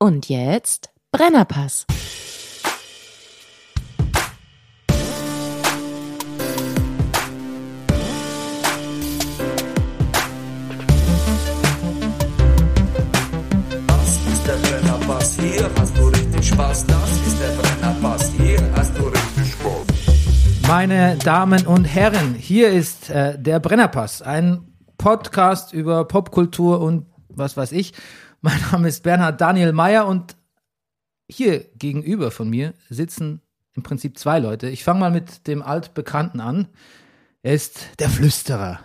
Und jetzt Brennerpass. Das ist der Brennerpass, hier hast du richtig Spaß. Das ist der Brennerpass, hier hast du richtig Spaß. Meine Damen und Herren, hier ist äh, der Brennerpass, ein Podcast über Popkultur und was weiß ich. Mein Name ist Bernhard Daniel Mayer und hier gegenüber von mir sitzen im Prinzip zwei Leute. Ich fange mal mit dem Altbekannten an. Er ist der Flüsterer.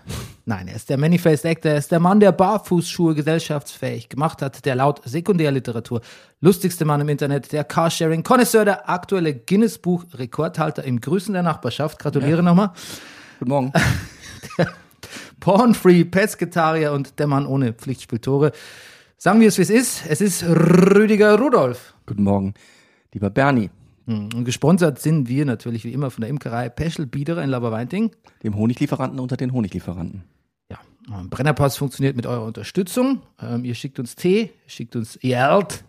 Nein, er ist der Manifest Actor. Er ist der Mann, der Barfußschuhe gesellschaftsfähig gemacht hat, der laut Sekundärliteratur lustigste Mann im Internet, der Carsharing-Konnoisseur, der aktuelle Guinness-Buch-Rekordhalter im Grüßen der Nachbarschaft. Gratuliere nochmal. Guten Morgen. Porn-Free, Pesketarier und der Mann ohne Pflichtspieltore. Sagen wir es, wie es ist. Es ist Rüdiger Rudolf. Guten Morgen, lieber Bernie, Und gesponsert sind wir natürlich wie immer von der Imkerei Peschel Biederer in Laberweinting. dem Honiglieferanten unter den Honiglieferanten. Ja, Brennerpass funktioniert mit eurer Unterstützung. Ähm, ihr schickt uns Tee, schickt uns Geld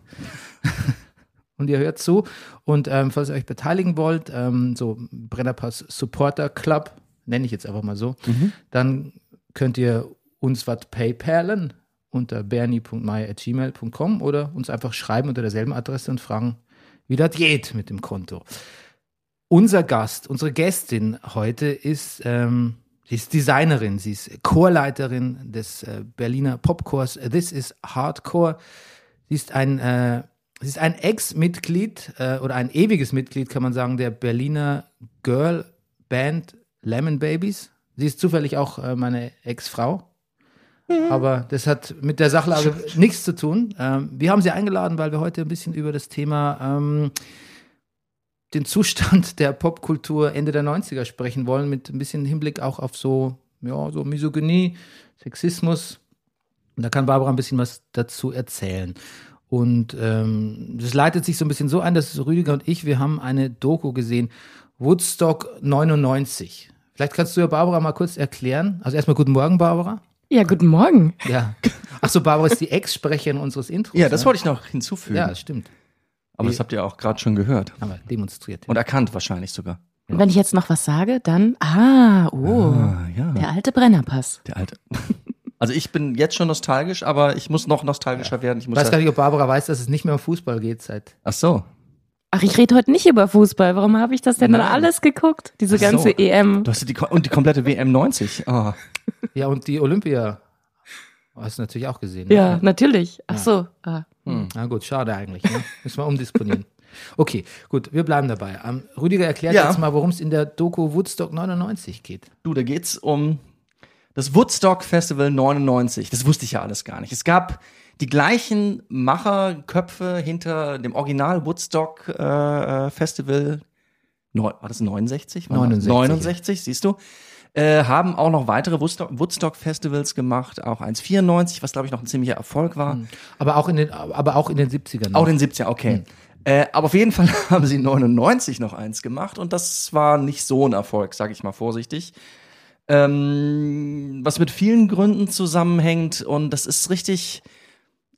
und ihr hört zu. Und ähm, falls ihr euch beteiligen wollt, ähm, so Brennerpass Supporter Club, nenne ich jetzt einfach mal so, dann könnt ihr uns was paypalen unter bernie.meier.gmail.com oder uns einfach schreiben unter derselben Adresse und fragen, wie das geht mit dem Konto. Unser Gast, unsere Gästin heute ist, ähm, sie ist Designerin, sie ist Chorleiterin des äh, Berliner Popchors This is Hardcore. Sie ist ein, äh, sie ist ein Ex-Mitglied äh, oder ein ewiges Mitglied, kann man sagen, der Berliner Girl Band Lemon Babies. Sie ist zufällig auch äh, meine Ex-Frau. Aber das hat mit der Sachlage nichts zu tun. Ähm, wir haben sie eingeladen, weil wir heute ein bisschen über das Thema ähm, den Zustand der Popkultur Ende der 90er sprechen wollen, mit ein bisschen Hinblick auch auf so, ja, so Misogynie, Sexismus. Und da kann Barbara ein bisschen was dazu erzählen. Und ähm, das leitet sich so ein bisschen so ein, dass Rüdiger und ich, wir haben eine Doku gesehen, Woodstock 99. Vielleicht kannst du ja Barbara mal kurz erklären. Also erstmal guten Morgen, Barbara. Ja, guten Morgen. Ja. Ach so, Barbara ist die Ex-Sprecherin unseres Intros. Ja, das ne? wollte ich noch hinzufügen. Ja, das stimmt. Aber das habt ihr auch gerade schon gehört. Haben wir demonstriert. Und erkannt wahrscheinlich sogar. Und wenn ich jetzt noch was sage, dann, ah, oh, Ah, ja. der alte Brennerpass. Der alte. Also ich bin jetzt schon nostalgisch, aber ich muss noch nostalgischer werden. Ich weiß ja- gar nicht, ob Barbara weiß, dass es nicht mehr um Fußball geht seit. Ach so. Ach, ich rede heute nicht über Fußball. Warum habe ich das denn dann Nein. alles geguckt? Diese so. ganze EM. Du hast ja die, und die komplette WM 90. Oh. Ja, und die Olympia hast du natürlich auch gesehen. ne? Ja, natürlich. Ach so. Ah. Na gut, schade eigentlich. Ne? Müssen wir umdisponieren. Okay, gut, wir bleiben dabei. Ähm, Rüdiger erklärt Ja. jetzt mal, worum es in der Doku Woodstock 99 geht. Du, da geht's um das Woodstock Festival 99. Das wusste ich ja alles gar nicht. Es gab die gleichen Macherköpfe hinter dem Original Woodstock äh, äh, Festival. Neu, war das 69? War 69, 69, siehst du. Äh, haben auch noch weitere Woodstock, Woodstock Festivals gemacht, auch eins 94, was glaube ich noch ein ziemlicher Erfolg war. Aber auch in den, aber auch in den 70ern. noch. Auch in den 70er, okay. Äh, aber auf jeden Fall haben sie 99 noch eins gemacht und das war nicht so ein Erfolg, sage ich mal vorsichtig. Ähm, was mit vielen Gründen zusammenhängt und das ist richtig,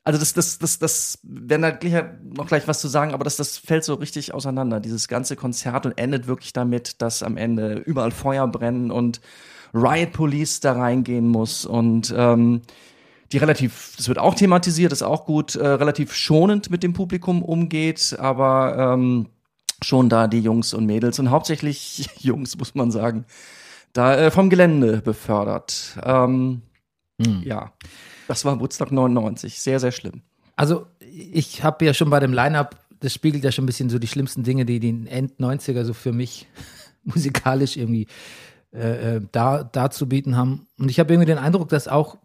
also das, das, das, das, werden da gleich, noch gleich was zu sagen, aber das, das fällt so richtig auseinander, dieses ganze Konzert und endet wirklich damit, dass am Ende überall Feuer brennen und Riot Police da reingehen muss und ähm, die relativ, das wird auch thematisiert, ist auch gut, äh, relativ schonend mit dem Publikum umgeht, aber ähm, schon da die Jungs und Mädels und hauptsächlich Jungs, muss man sagen, da äh, vom Gelände befördert. Ähm, Ja, das war Woodstock 99, sehr, sehr schlimm. Also, ich habe ja schon bei dem Line-Up, das spiegelt ja schon ein bisschen so die schlimmsten Dinge, die die End-90er so für mich musikalisch irgendwie äh, äh, da, da zu bieten haben. Und ich habe irgendwie den Eindruck, dass auch,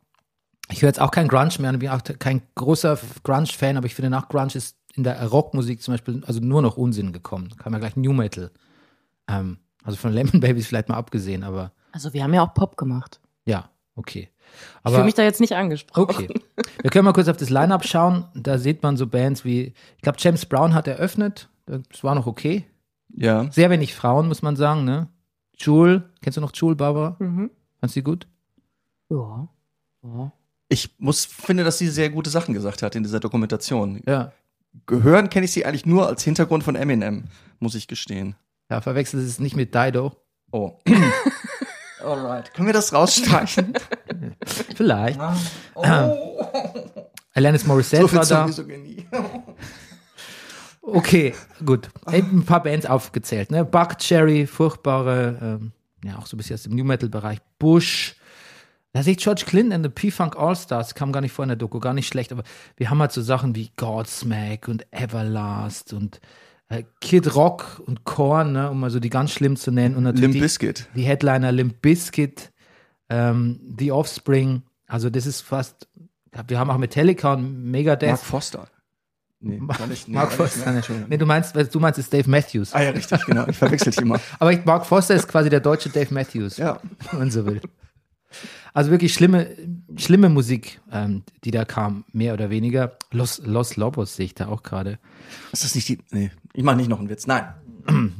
ich höre jetzt auch kein Grunge mehr und bin auch kein großer Grunge-Fan, aber ich finde, nach Grunge ist in der Rockmusik zum Beispiel also nur noch Unsinn gekommen. Kam ja gleich New Metal. Ähm, also von Lemon Babies vielleicht mal abgesehen, aber Also wir haben ja auch Pop gemacht. ja, okay. Ich fühle mich da jetzt nicht angesprochen. Okay. Wir können mal kurz auf das Line-Up schauen. Da sieht man so Bands wie, ich glaube, James Brown hat eröffnet. Das war noch okay. Ja. Sehr wenig Frauen, muss man sagen, ne? Jewel, kennst du noch Jewel, Barbara? Mhm. Fandst du die gut? Ja. ja. Ich muss, finde, dass sie sehr gute Sachen gesagt hat in dieser Dokumentation. Ja. gehören kenne ich sie eigentlich nur als Hintergrund von Eminem, muss ich gestehen. Ja, verwechselt es nicht mit Dido. Oh. Alright. Können wir das rausstreichen? Vielleicht. Oh. Alanis Morissette So viel war da. Misogynie. Okay, gut. Ein paar Bands aufgezählt. Ne? Buck Cherry, furchtbare, ähm, ja, auch so ein bisschen aus dem New Metal-Bereich. Bush. Da sehe ich George Clinton in the P-Funk All-Stars, kam gar nicht vor in der Doku, gar nicht schlecht, aber wir haben halt so Sachen wie Godsmack und Everlast und Kid Rock und Korn, ne, um mal so die ganz schlimm zu nennen. Und natürlich Limp die, Bizkit. die Headliner Limp Bizkit, ähm, The Offspring, also das ist fast, wir haben auch Metallica und Megadeth. Mark Foster. Nee, gar nicht. Nee, Mark gar nicht, Foster. ne? Ne? Nee, du meinst, du meinst, es ist Dave Matthews. Ah ja, richtig, genau. Ich verwechsel die immer. Aber ich, Mark Foster ist quasi der deutsche Dave Matthews, Ja. wenn man so will. Also wirklich schlimme, schlimme Musik, ähm, die da kam, mehr oder weniger. Los, Los Lobos sehe ich da auch gerade. Ist das nicht die. Nee, ich mache nicht noch einen Witz. Nein.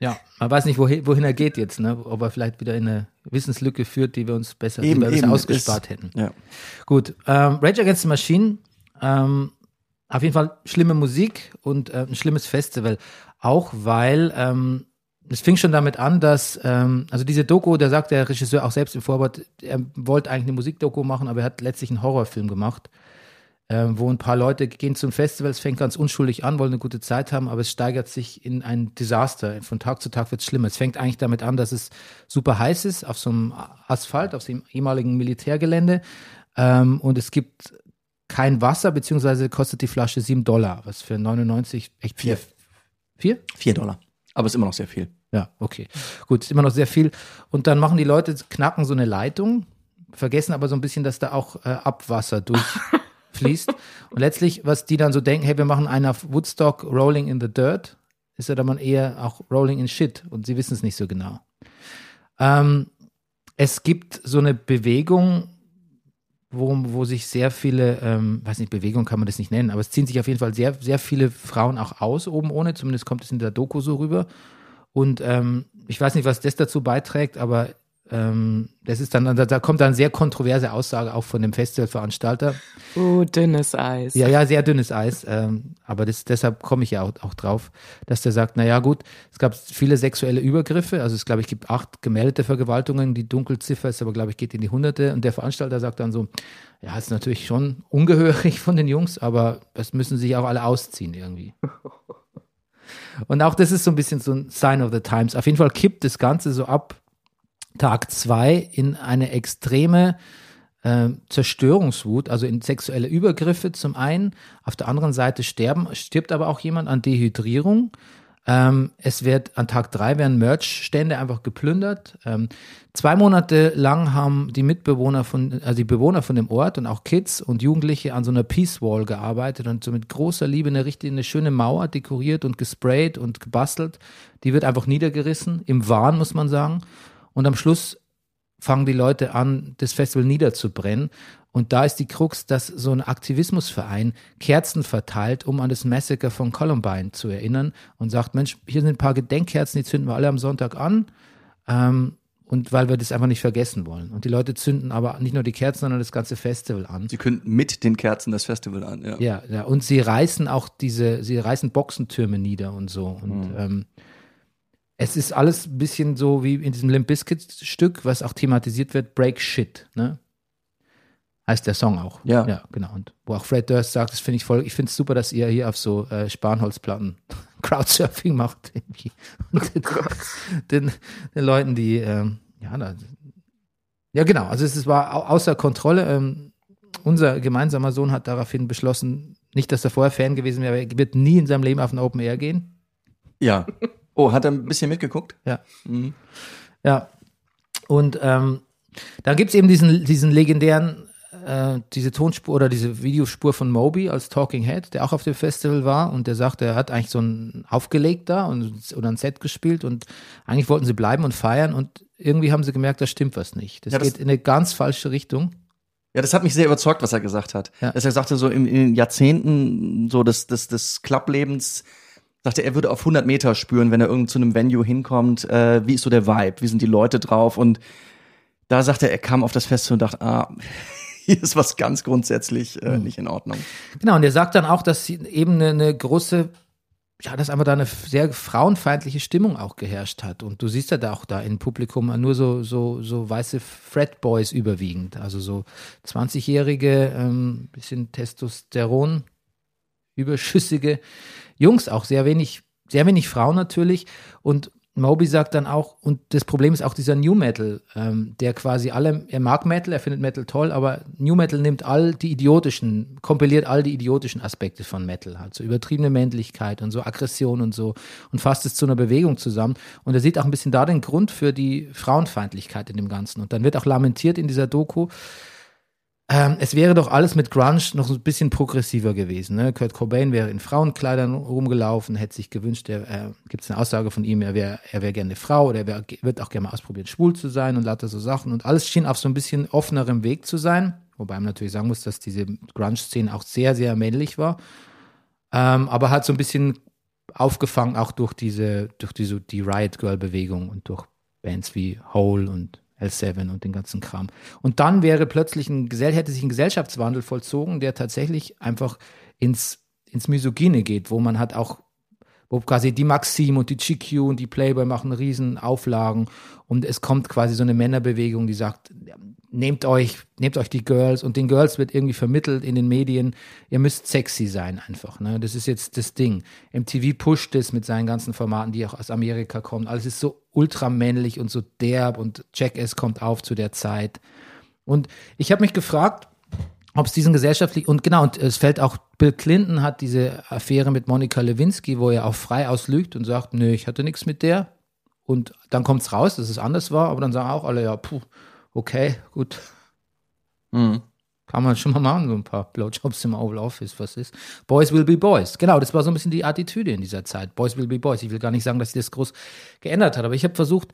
Ja, man weiß nicht, wohin, wohin er geht jetzt, ne? ob er vielleicht wieder in eine Wissenslücke führt, die wir uns besser, die wir besser ausgespart ist- hätten. Ja. Gut, ähm, Rage Against the Machine, ähm, auf jeden Fall schlimme Musik und äh, ein schlimmes Festival. Auch weil ähm, es fing schon damit an, dass, ähm, also diese Doku, da sagt der Regisseur auch selbst im Vorwort, er wollte eigentlich eine Musikdoku machen, aber er hat letztlich einen Horrorfilm gemacht, ähm, wo ein paar Leute gehen zum Festival, es fängt ganz unschuldig an, wollen eine gute Zeit haben, aber es steigert sich in ein Desaster. Von Tag zu Tag wird es schlimmer. Es fängt eigentlich damit an, dass es super heiß ist auf so einem Asphalt, auf dem ehemaligen Militärgelände ähm, und es gibt kein Wasser, beziehungsweise kostet die Flasche 7 Dollar, was für 99 echt viel. Vier. Vier? Vier Dollar. Aber ist immer noch sehr viel. Ja, okay. Gut, ist immer noch sehr viel. Und dann machen die Leute, knacken so eine Leitung, vergessen aber so ein bisschen, dass da auch äh, Abwasser durchfließt. Und letztlich, was die dann so denken, hey, wir machen einen auf Woodstock Rolling in the Dirt, ist ja dann eher auch Rolling in Shit. Und sie wissen es nicht so genau. Ähm, es gibt so eine Bewegung, wo, wo sich sehr viele, ähm, weiß nicht, Bewegung kann man das nicht nennen, aber es ziehen sich auf jeden Fall sehr, sehr viele Frauen auch aus, oben ohne, zumindest kommt es in der Doku so rüber. Und ähm, ich weiß nicht, was das dazu beiträgt, aber ähm, das ist dann, da, da kommt dann sehr kontroverse Aussage auch von dem Festivalveranstalter. Oh, dünnes Eis. Ja, ja, sehr dünnes Eis. Ähm, aber das, deshalb komme ich ja auch, auch drauf, dass der sagt, naja gut, es gab viele sexuelle Übergriffe. Also es glaube ich gibt acht gemeldete Vergewaltigungen. Die Dunkelziffer ist aber glaube ich geht in die Hunderte. Und der Veranstalter sagt dann so, ja, ist natürlich schon ungehörig von den Jungs, aber das müssen sich auch alle ausziehen irgendwie. Und auch das ist so ein bisschen so ein Sign of the Times. Auf jeden Fall kippt das Ganze so ab Tag zwei in eine extreme äh, Zerstörungswut, also in sexuelle Übergriffe zum einen. Auf der anderen Seite sterben, stirbt aber auch jemand an Dehydrierung. Ähm, es wird an Tag drei werden Merch-Stände einfach geplündert. Ähm, zwei Monate lang haben die Mitbewohner von, also die Bewohner von dem Ort und auch Kids und Jugendliche an so einer Peace Wall gearbeitet und so mit großer Liebe eine richtig eine schöne Mauer dekoriert und gesprayt und gebastelt. Die wird einfach niedergerissen, im Wahn, muss man sagen. Und am Schluss fangen die Leute an, das Festival niederzubrennen. Und da ist die Krux, dass so ein Aktivismusverein Kerzen verteilt, um an das Massaker von Columbine zu erinnern und sagt, Mensch, hier sind ein paar Gedenkkerzen, die zünden wir alle am Sonntag an. Ähm, und weil wir das einfach nicht vergessen wollen. Und die Leute zünden aber nicht nur die Kerzen, sondern das ganze Festival an. Sie könnten mit den Kerzen das Festival an, ja. Ja, ja, und sie reißen auch diese, sie reißen Boxentürme nieder und so. Und ähm, es ist alles ein bisschen so wie in diesem Limp Bizkit Stück, was auch thematisiert wird, Break Shit, ne? Heißt der Song auch. Ja. Ja, genau. Und wo auch Fred Durst sagt, das finde ich voll, ich finde es super, dass ihr hier auf so äh, Spanholzplatten Crowdsurfing macht. Irgendwie. Und den, den, den Leuten, die, ähm, ja, da, ja, genau. Also es ist- war au- außer Kontrolle. Ähm, unser gemeinsamer Sohn hat daraufhin beschlossen, nicht, dass er vorher Fan gewesen wäre, aber er wird nie in seinem Leben auf ein Open Air gehen. Ja. Oh, hat er ein bisschen mitgeguckt? Ja. Mhm. Ja. Und ähm, dann gibt es eben diesen, diesen legendären, äh, diese Tonspur oder diese Videospur von Moby als Talking Head, der auch auf dem Festival war und der sagt, er hat eigentlich so ein aufgelegt da und, oder ein Set gespielt und eigentlich wollten sie bleiben und feiern und irgendwie haben sie gemerkt, da stimmt was nicht. Das, Ja, das- geht in eine ganz falsche Richtung. Ja, das hat mich sehr überzeugt, was er gesagt hat. Ja. Dass er sagte, so in, in Jahrzehnten so des, des, des Clublebens, sagte er, würde auf 100 Meter spüren, wenn er irgend zu einem Venue hinkommt, äh, wie ist so der Vibe, wie sind die Leute drauf und da sagte er, er kam auf das Festival und dachte, ah, hier ist was ganz grundsätzlich äh, nicht in Ordnung. Genau, und er sagt dann auch, dass eben eine, eine große, ja, dass einfach da eine sehr frauenfeindliche Stimmung auch geherrscht hat. Und du siehst ja da auch da im Publikum nur so, so, so weiße Fredboys überwiegend. Also so 20-jährige, ähm, bisschen Testosteron, überschüssige Jungs, auch sehr wenig, sehr wenig Frauen natürlich. Und Moby sagt dann auch, und das Problem ist auch dieser New Metal, ähm, der quasi alle, er mag Metal, er findet Metal toll, aber New Metal nimmt all die idiotischen, kompiliert all die idiotischen Aspekte von Metal, halt so übertriebene Männlichkeit und so Aggression und so und fasst es zu einer Bewegung zusammen. Und er sieht auch ein bisschen da den Grund für die Frauenfeindlichkeit in dem Ganzen. Und dann wird auch lamentiert in dieser Doku, ähm, es wäre doch alles mit Grunge noch ein bisschen progressiver gewesen. Ne? Kurt Cobain wäre in Frauenkleidern rumgelaufen, hätte sich gewünscht, äh, gibt es eine Aussage von ihm, er wäre er wär gerne eine Frau oder er wär, wird auch gerne mal ausprobieren, schwul zu sein und lauter so Sachen. Und alles schien auf so ein bisschen offenerem Weg zu sein. Wobei man natürlich sagen muss, dass diese Grunge-Szene auch sehr, sehr männlich war. Ähm, aber hat so ein bisschen aufgefangen auch durch diese, durch diese, die Riot Girl-Bewegung und durch Bands wie Hole und L7 und den ganzen Kram. Und dann wäre plötzlich ein, hätte sich ein Gesellschaftswandel vollzogen, der tatsächlich einfach ins, ins Misogyne geht, wo man hat auch, wo quasi die Maxim und die GQ und die Playboy machen riesen Auflagen und es kommt quasi so eine Männerbewegung, die sagt, nehmt euch, nehmt euch die Girls und den Girls wird irgendwie vermittelt in den Medien, ihr müsst sexy sein einfach, ne? Das ist jetzt das Ding. MTV pusht es mit seinen ganzen Formaten, die auch aus Amerika kommen. Alles ist so ultramännlich und so derb und Jackass kommt auf zu der Zeit. Und ich habe mich gefragt, ob es diesen gesellschaftlichen, und genau, und es fällt auch, Bill Clinton hat diese Affäre mit Monika Lewinsky, wo er auch frei auslügt und sagt, nö, ich hatte nichts mit der. Und dann kommt es raus, dass es anders war, aber dann sagen auch alle, ja, puh, okay, gut. Mhm. Kann man schon mal machen, so ein paar Blowjobs im Oval Office, was ist. Boys will be boys. Genau, das war so ein bisschen die Attitüde in dieser Zeit. Boys will be boys. Ich will gar nicht sagen, dass sich das groß geändert hat, aber ich habe versucht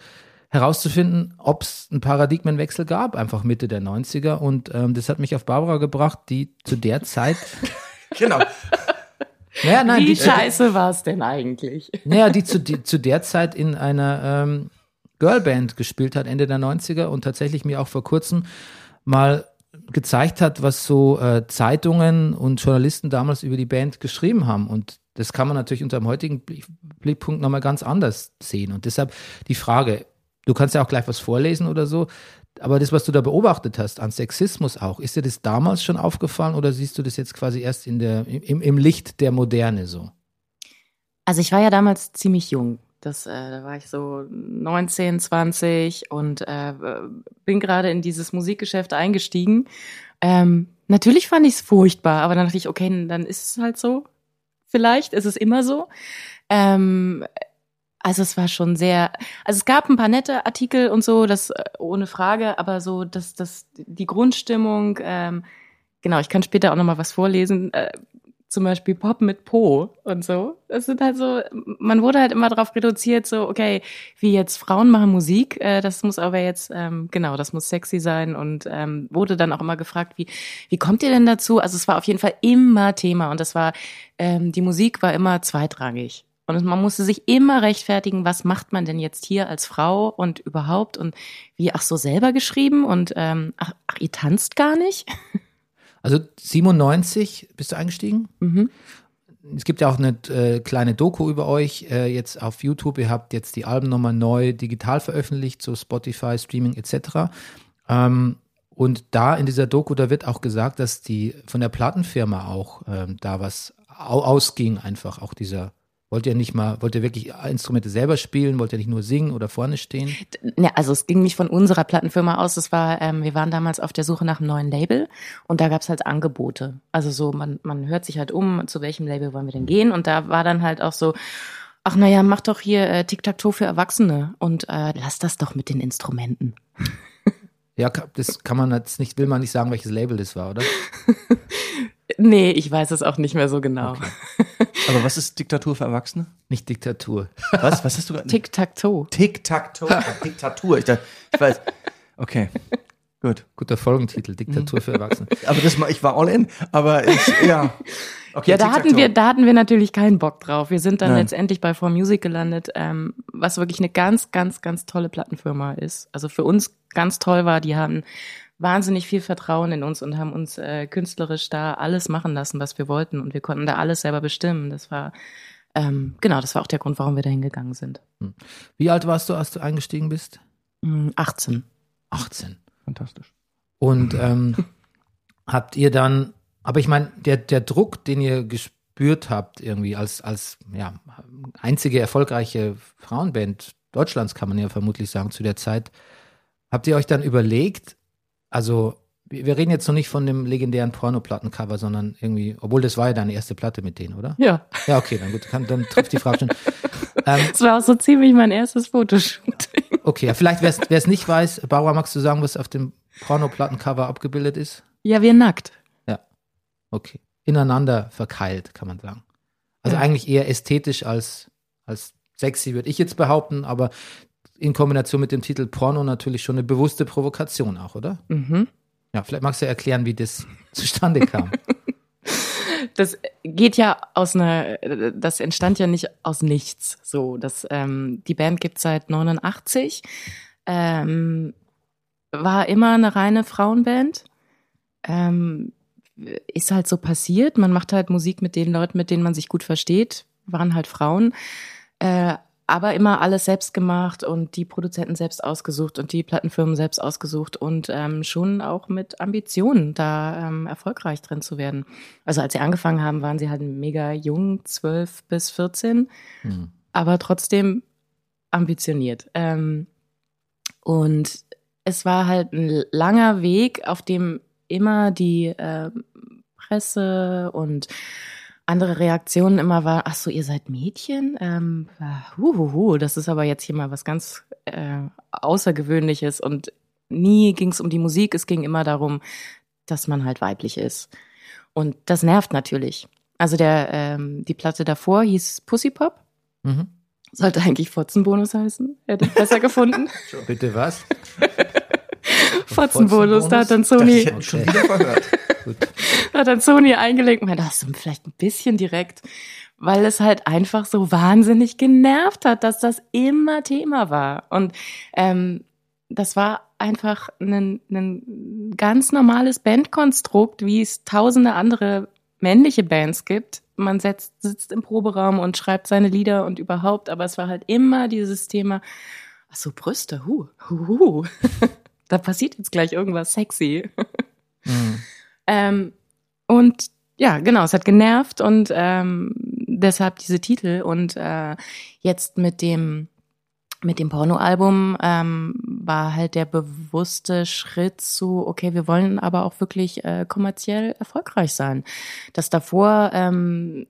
herauszufinden, ob es einen Paradigmenwechsel gab, einfach Mitte der 90er. Und ähm, das hat mich auf Barbara gebracht, die zu der Zeit. Genau. naja, nein, Wie die, scheiße war es denn eigentlich? Naja, die zu, die zu der Zeit in einer ähm, Girlband gespielt hat, Ende der 90er und tatsächlich mir auch vor kurzem mal gezeigt hat, was so äh, Zeitungen und Journalisten damals über die Band geschrieben haben. Und das kann man natürlich unter dem heutigen Blick- Blickpunkt nochmal ganz anders sehen. Und deshalb die Frage, du kannst ja auch gleich was vorlesen oder so, aber das, was du da beobachtet hast, an Sexismus auch, ist dir das damals schon aufgefallen oder siehst du das jetzt quasi erst in der, im, im Licht der Moderne so? Also ich war ja damals ziemlich jung. Das, äh, da war ich so 19, 20 und äh, bin gerade in dieses Musikgeschäft eingestiegen. Ähm, natürlich fand ich es furchtbar, aber dann dachte ich, okay, dann ist es halt so. Vielleicht ist es immer so. Ähm, also es war schon sehr, also es gab ein paar nette Artikel und so, das äh, ohne Frage, aber so das, das, die Grundstimmung, ähm, genau, ich kann später auch noch mal was vorlesen. Äh, zum Beispiel Pop mit Po und so. Das sind halt so, man wurde halt immer darauf reduziert, so, okay, wie jetzt Frauen machen Musik, äh, das muss aber jetzt, ähm, genau, das muss sexy sein und ähm, wurde dann auch immer gefragt, wie, wie kommt ihr denn dazu? Also es war auf jeden Fall immer Thema und das war, ähm, die Musik war immer zweitrangig. Und man musste sich immer rechtfertigen, was macht man denn jetzt hier als Frau und überhaupt und wie, ach so, selber geschrieben und ähm, ach, ach ihr tanzt gar nicht? Also 97 bist du eingestiegen? Mhm. Es gibt ja auch eine äh, kleine Doku über euch äh, jetzt auf YouTube. Ihr habt jetzt die Alben nochmal neu digital veröffentlicht, so Spotify, Streaming etc. Ähm, und da in dieser Doku, da wird auch gesagt, dass die von der Plattenfirma auch ähm, da was au ausging, einfach auch dieser. Wollt ihr nicht mal, wollt ihr wirklich Instrumente selber spielen? Wollt ihr nicht nur singen oder vorne stehen? Ja, also es ging nicht von unserer Plattenfirma aus. Es war, ähm, wir waren damals auf der Suche nach einem neuen Label und da gab es halt Angebote. Also so, man, man hört sich halt um, zu welchem Label wollen wir denn gehen? Und da war dann halt auch so, ach naja, mach doch hier äh, Tic-Tac-Toe für Erwachsene und äh, lass das doch mit den Instrumenten. Ja, das kann man jetzt nicht, will man nicht sagen, welches Label das war, oder? Nee, ich weiß es auch nicht mehr so genau. Aber was ist Diktatur für Erwachsene? Nicht Diktatur. Was? Was hast du gerade? Tic-Tac-Toe. Tic-Tac-Toe. Diktatur. Ich, dachte, ich weiß. Okay. Gut. Guter Folgentitel, Diktatur für Erwachsene. Aber das, mal- ich war all in. Aber ich, ja. Okay, Ja, da hatten wir, da hatten wir natürlich keinen Bock drauf. Wir sind dann Nein. letztendlich bei 4Music gelandet, ähm, was wirklich eine ganz, ganz, ganz tolle Plattenfirma ist. Also für uns ganz toll war, die haben wahnsinnig viel Vertrauen in uns und haben uns äh, künstlerisch da alles machen lassen, was wir wollten. Und wir konnten da alles selber bestimmen. Das war, ähm, genau, das war auch der Grund, warum wir da hingegangen sind. Wie alt warst du, als du eingestiegen bist? Mm, 18. 18. Fantastisch. Und ähm, habt ihr dann, aber ich meine, der, der Druck, den ihr gespürt habt, irgendwie als, als ja, einzige erfolgreiche Frauenband Deutschlands, kann man ja vermutlich sagen, zu der Zeit, habt ihr euch dann überlegt, also wir reden jetzt noch nicht von dem legendären Pornoplattencover, sondern irgendwie, obwohl das war ja deine erste Platte mit denen, oder? Ja, Ja, okay, dann gut, kann, dann trifft die Frage schon. Ähm, das war auch so ziemlich mein erstes Fotoshooting. okay, ja, vielleicht, wer es nicht weiß, Bauer, magst du sagen, was auf dem Pornoplattencover abgebildet ist? Ja, wir nackt. Okay. Ineinander verkeilt, kann man sagen. Also Ja. eigentlich eher ästhetisch als, als sexy, würde ich jetzt behaupten, aber in Kombination mit dem Titel Porno natürlich schon eine bewusste Provokation auch, oder? Mhm. Ja, vielleicht magst du erklären, wie das zustande kam. Das geht ja aus einer, das entstand ja nicht aus nichts. So, das, ähm, die Band gibt seit 89, ähm, war immer eine reine Frauenband. Ähm, ist halt so passiert. Man macht halt Musik mit den Leuten, mit denen man sich gut versteht. Waren halt Frauen. Äh, aber immer alles selbst gemacht und die Produzenten selbst ausgesucht und die Plattenfirmen selbst ausgesucht und ähm, schon auch mit Ambitionen, da ähm, erfolgreich drin zu werden. Also als sie angefangen haben, waren sie halt mega jung, 12 bis 14, Hm. aber trotzdem ambitioniert. Ähm, und es war halt ein langer Weg, auf dem immer die ähm, Presse und andere Reaktionen immer war, ach so, ihr seid Mädchen? Ähm, huhuhu, das ist aber jetzt hier mal was ganz äh, Außergewöhnliches. Und nie ging es um die Musik, es ging immer darum, dass man halt weiblich ist. Und das nervt natürlich. Also der, ähm, die Platte davor hieß Pussy Pop, Mhm. sollte eigentlich Fotzenbonus heißen, hätte ich besser gefunden. Bitte was? Fotzenbonus, da hat dann Sony, ihn schon wieder verhört. Da hat dann Sony eingelegt und meinte, das ist vielleicht ein bisschen direkt, weil es halt einfach so wahnsinnig genervt hat, dass das immer Thema war. Und ähm, das war einfach ein, ein ganz normales Bandkonstrukt, wie es tausende andere männliche Bands gibt. Man setzt, sitzt im Proberaum und schreibt seine Lieder und überhaupt, aber es war halt immer dieses Thema, ach so, Brüste, hu, hu, hu. Da passiert jetzt gleich irgendwas sexy. Mhm. Ähm, und ja, genau, es hat genervt und ähm, deshalb diese Titel. Und äh, jetzt mit dem mit dem Pornoalbum ähm, war halt der bewusste Schritt zu, okay, wir wollen aber auch wirklich äh, kommerziell erfolgreich sein. Das davor ähm,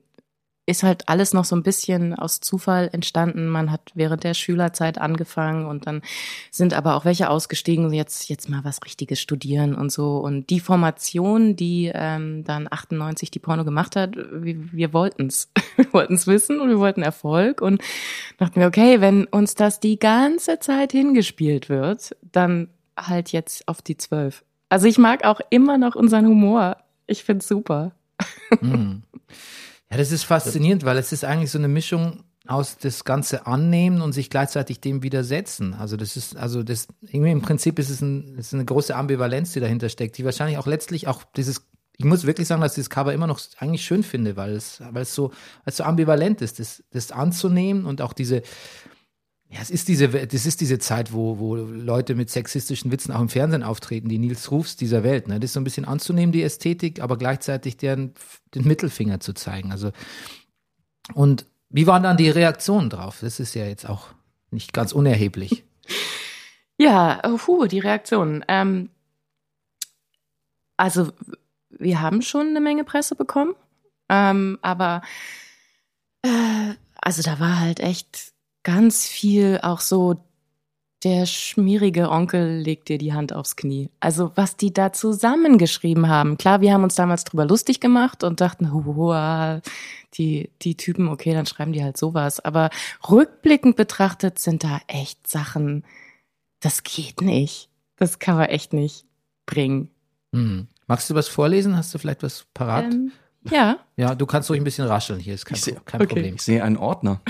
ist halt alles noch so ein bisschen aus Zufall entstanden. Man hat während der Schülerzeit angefangen und dann sind aber auch welche ausgestiegen, jetzt jetzt mal was Richtiges studieren und so. Und die Formation, die ähm, dann 98 die Porno gemacht hat, wir, wir wollten's, wir wollten's wissen und wir wollten Erfolg und dachten wir, okay, wenn uns das die ganze Zeit hingespielt wird, dann halt jetzt auf die zwölf. Also ich mag auch immer noch unseren Humor. Ich find's super. Mhm. Ja, das ist faszinierend, weil es ist eigentlich so eine Mischung aus das Ganze annehmen und sich gleichzeitig dem widersetzen. Also das ist, also das, irgendwie im Prinzip ist es, ein, ist eine große Ambivalenz, die dahinter steckt, die wahrscheinlich auch letztlich auch dieses, ich muss wirklich sagen, dass ich das Cover immer noch eigentlich schön finde, weil es, weil es so, weil es so ambivalent ist, das, das anzunehmen und auch diese, ja, es ist diese, das ist diese Zeit, wo, wo Leute mit sexistischen Witzen auch im Fernsehen auftreten, die Nils Rufs dieser Welt. Ne? Das ist so ein bisschen anzunehmen, die Ästhetik, aber gleichzeitig deren, den Mittelfinger zu zeigen. Also, und wie waren dann die Reaktionen drauf? Das ist ja jetzt auch nicht ganz unerheblich. Ja, oh, puh, die Reaktionen. Ähm, also wir haben schon eine Menge Presse bekommen, ähm, aber äh, also da war halt echt ganz viel auch so der schmierige Onkel legt dir die Hand aufs Knie. Also was die da zusammengeschrieben haben. Klar, wir haben uns damals drüber lustig gemacht und dachten, hua, die, die Typen, okay, dann schreiben die halt sowas. Aber rückblickend betrachtet sind da echt Sachen, das geht nicht. Das kann man echt nicht bringen. Hm. Magst du was vorlesen? Hast du vielleicht was parat? Ähm, ja, ja, du kannst ruhig ein bisschen rascheln hier, ist kein, Ich seh- kein okay. Problem. Ich sehe einen Ordner.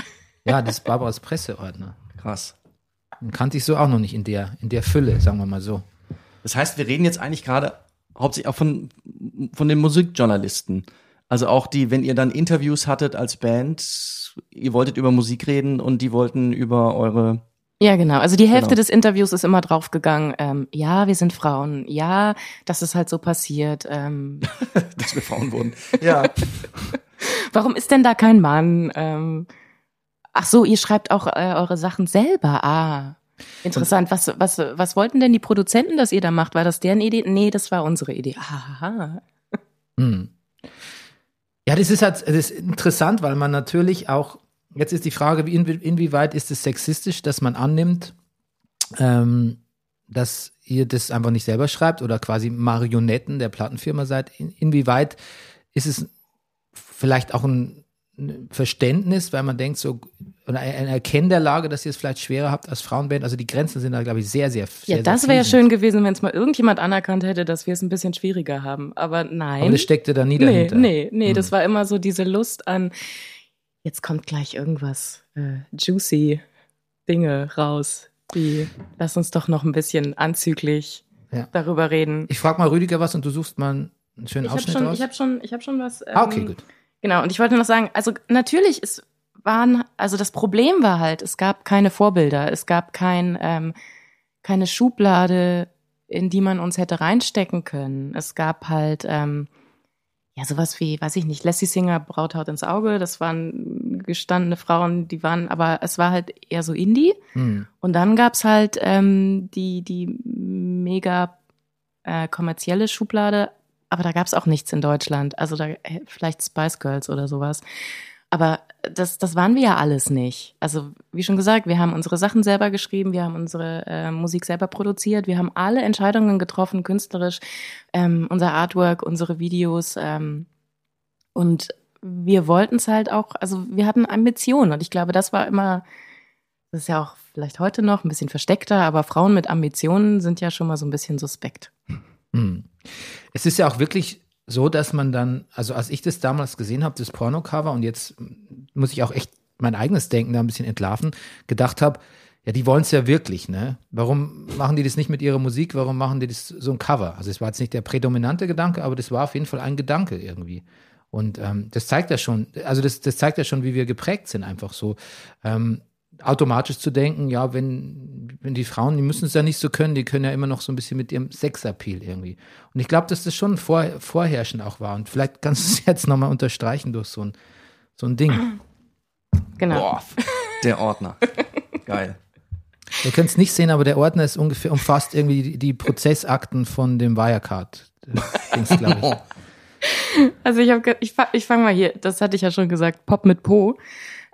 Ja, das ist Barbaras Presseordner. Krass. Den kannte ich so auch noch nicht in der, in der Fülle, sagen wir mal so. Das heißt, wir reden jetzt eigentlich gerade hauptsächlich auch von, von den Musikjournalisten. Also auch die, wenn ihr dann Interviews hattet als Band, ihr wolltet über Musik reden und die wollten über eure Ja, genau. Also die Hälfte Genau. des Interviews ist immer draufgegangen, ähm, ja, wir sind Frauen, ja, das ist halt so passiert. Ähm, dass wir Frauen wurden. Ja. warum ist denn da kein Mann? Ähm, ach so, ihr schreibt auch äh, eure Sachen selber. Ah, interessant. Was, was, was wollten denn die Produzenten, dass ihr da macht? War das deren Idee? Nee, das war unsere Idee. Aha. Hm. Ja, das ist halt das ist interessant, weil man natürlich auch, jetzt ist die Frage, inwie, inwieweit ist es sexistisch, dass man annimmt, ähm, dass ihr das einfach nicht selber schreibt oder quasi Marionetten der Plattenfirma seid. In, inwieweit ist es vielleicht auch ein Verständnis, weil man denkt so, oder ein Erkennen der Lage, dass ihr es vielleicht schwerer habt als Frauenband. Also die Grenzen sind da, glaube ich, sehr, sehr, sehr Ja, das wäre schön gewesen, wenn es mal irgendjemand anerkannt hätte, dass wir es ein bisschen schwieriger haben. Aber nein. Aber das steckte da nie nee, dahinter. nee, nee, Hm. das war immer so diese Lust an, jetzt kommt gleich irgendwas äh, juicy Dinge raus. Die, lass uns doch noch ein bisschen anzüglich Ja. darüber reden. Ich frage mal Rüdiger was und du suchst mal einen schönen Ich Ausschnitt schon, raus. ich habe schon, ich habe schon was. Ähm, ah, okay, gut. Genau, und ich wollte noch sagen, also natürlich, es waren, also das Problem war halt, es gab keine Vorbilder, es gab kein, ähm, keine Schublade, in die man uns hätte reinstecken können. Es gab halt, ähm, ja, sowas wie, weiß ich nicht, Lassie Singer, Brauthaut ins Auge, das waren gestandene Frauen, die waren, aber es war halt eher so Indie. Hm. Und dann gab's halt ähm, die, die mega äh, kommerzielle Schublade, aber da gab's auch nichts in Deutschland. Also da äh, vielleicht Spice Girls oder sowas. Aber das, das waren wir ja alles nicht. Also wie schon gesagt, wir haben unsere Sachen selber geschrieben, wir haben unsere äh, Musik selber produziert, wir haben alle Entscheidungen getroffen, künstlerisch, ähm, unser Artwork, unsere Videos. Ähm, und wir wollten es halt auch, also wir hatten Ambitionen und ich glaube, das war immer, das ist ja auch vielleicht heute noch ein bisschen versteckter, aber Frauen mit Ambitionen sind ja schon mal so ein bisschen suspekt. Hm. Es ist ja auch wirklich so, dass man dann, also als ich das damals gesehen habe, das Pornocover, und jetzt muss ich auch echt mein eigenes Denken da ein bisschen entlarven, gedacht habe, ja, die wollen es ja wirklich, ne? Warum machen die das nicht mit ihrer Musik? Warum machen die das so ein Cover? Also es war jetzt nicht der prädominante Gedanke, aber das war auf jeden Fall ein Gedanke irgendwie. Und ähm, das zeigt ja schon, also das, das zeigt ja schon, wie wir geprägt sind, einfach so. Ähm, automatisch zu denken, ja, wenn, wenn die Frauen, die müssen es ja nicht so können, die können ja immer noch so ein bisschen mit ihrem Sexappeal irgendwie. Und ich glaube, dass das schon vor, vorherrschend auch war. Und vielleicht kannst du es jetzt nochmal unterstreichen durch so ein, so ein Ding. Genau. Boah, der Ordner. Geil. Ihr könnt es nicht sehen, aber der Ordner ist ungefähr, umfasst irgendwie die, die Prozessakten von dem Wirecard. Dings, glaube ich. Also ich habe, ich, ich fange mal hier, das hatte ich ja schon gesagt, Pop mit Po.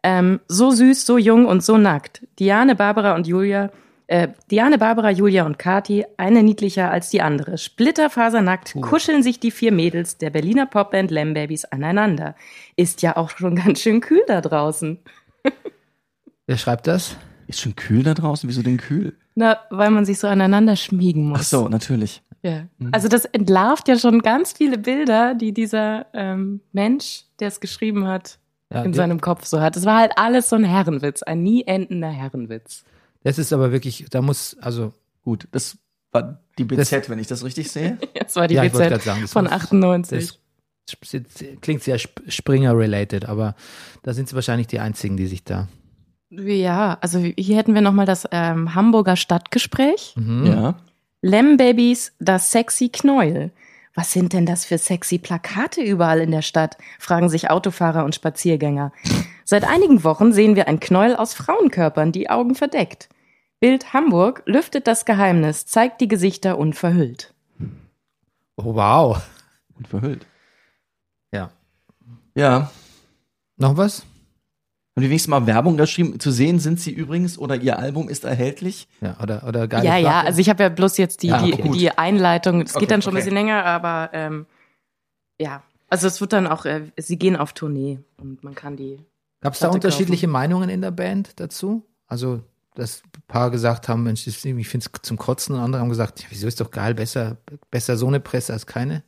Ähm, so süß, so jung und so nackt. Diane, Barbara und Julia, äh, Diane, Barbara, Julia und Kati, eine niedlicher als die andere. Splitterfasernackt kuscheln sich die vier Mädels der Berliner Popband Lambabys aneinander. Ist ja auch schon ganz schön kühl da draußen. Wer schreibt das? Ist schon kühl da draußen? Wieso denn kühl? Na, weil man sich so aneinander schmiegen muss. Ach so, natürlich. Ja. Also das entlarvt ja schon ganz viele Bilder, die dieser ähm, Mensch, der es geschrieben hat, Ja, in seinem Kopf so hat. Es war halt alles so ein Herrenwitz, ein nie endender Herrenwitz. Das ist aber wirklich, da muss, also, Gut, das war die BZ, wenn ich das richtig sehe. Das war die ja, BZ sagen, das von muss- 98. Das klingt sehr Sp- Springer-related, aber da sind sie wahrscheinlich die einzigen, die sich da. Ja, also hier hätten wir nochmal das ähm, Hamburger Stadtgespräch. Mhm. Ja. Lembabys, das sexy Knäuel. Was sind denn das für sexy Plakate überall in der Stadt? fragen sich Autofahrer und Spaziergänger. Seit einigen Wochen sehen wir ein Knäuel aus Frauenkörpern, die Augen verdeckt. Bild Hamburg lüftet das Geheimnis, zeigt die Gesichter unverhüllt. Oh, wow. Und verhüllt. Ja. Ja. Noch was? Haben die wenigstens mal Werbung geschrieben? Zu sehen sind sie übrigens oder ihr Album ist erhältlich. Ja, oder, oder geile ja, ja, Flagge? also ich habe ja bloß jetzt die, Ja, die, die Einleitung. Es Okay, geht dann schon ein okay. bisschen länger, aber ähm, ja. Also es wird dann auch, äh, sie gehen auf Tournee und man kann die. Gab es da Platte unterschiedliche Meinungen in der Band dazu? Also, dass ein paar gesagt haben, Mensch, ich finde es zum Kotzen und andere haben gesagt, ja, wieso ist doch geil, besser, besser so eine Presse als keine?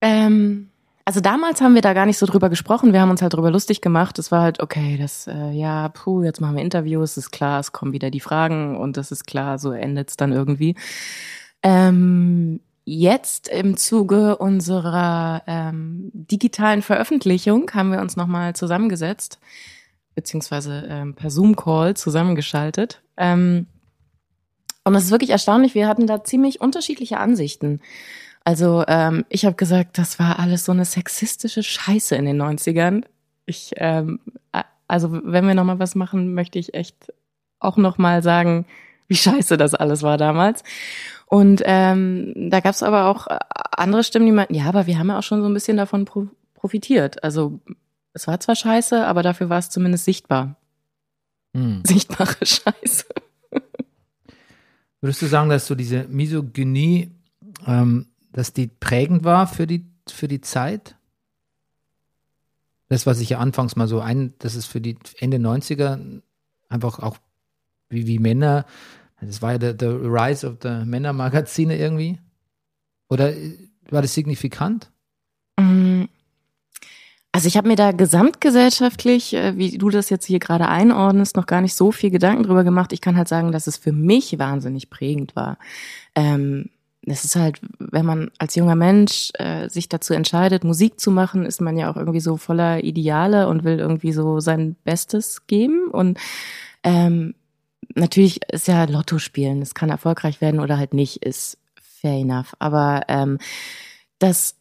Ähm, also damals haben wir da gar nicht so drüber gesprochen. Wir haben uns halt drüber lustig gemacht. Es war halt, okay, das, äh, ja, puh, jetzt machen wir Interviews, ist klar, es kommen wieder die Fragen und das ist klar, so endet's dann irgendwie. Ähm, jetzt im Zuge unserer ähm, digitalen Veröffentlichung haben wir uns nochmal zusammengesetzt, beziehungsweise ähm, per Zoom-Call zusammengeschaltet. Ähm, und es ist wirklich erstaunlich, wir hatten da ziemlich unterschiedliche Ansichten. Also ähm, ich habe gesagt, das war alles so eine sexistische Scheiße in den 90ern. Ich, ähm, also wenn wir nochmal was machen, möchte ich echt auch nochmal sagen, wie scheiße das alles war damals. Und ähm, da gab es aber auch äh, andere Stimmen, die meinten, ja, aber wir haben ja auch schon so ein bisschen davon pro profitiert. Also es war zwar scheiße, aber dafür war es zumindest sichtbar. Hm. Sichtbare Scheiße. Würdest du sagen, dass so diese Misogynie, ähm, dass die prägend war für die, für die Zeit? Das, was ich ja anfangs mal so ein, das ist für die Ende 90er einfach auch wie, wie Männer, das war ja der, der Rise of the Männermagazine irgendwie. Oder äh, war das signifikant? Mm. Also ich habe mir da gesamtgesellschaftlich, äh, wie du das jetzt hier gerade einordnest, noch gar nicht so viel Gedanken drüber gemacht. Ich kann halt sagen, dass es für mich wahnsinnig prägend war. Ähm, es ist halt, wenn man als junger Mensch äh, sich dazu entscheidet, Musik zu machen, ist man ja auch irgendwie so voller Ideale und will irgendwie so sein Bestes geben. Und ähm, natürlich ist ja Lotto spielen, es kann erfolgreich werden oder halt nicht, ist fair enough. Aber ähm, das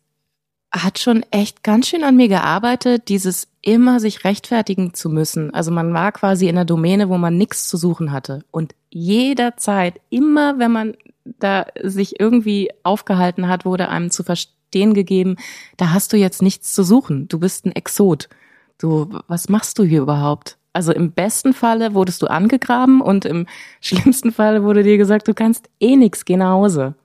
hat schon echt ganz schön an mir gearbeitet, dieses immer sich rechtfertigen zu müssen. Also man war quasi in einer Domäne, wo man nichts zu suchen hatte. Und jederzeit, immer wenn man da sich irgendwie aufgehalten hat, wurde einem zu verstehen gegeben, da hast du jetzt nichts zu suchen. Du bist ein Exot. Du, was machst du hier überhaupt? Also im besten Falle wurdest du angegraben und im schlimmsten Falle wurde dir gesagt, du kannst eh nix, geh nach Hause.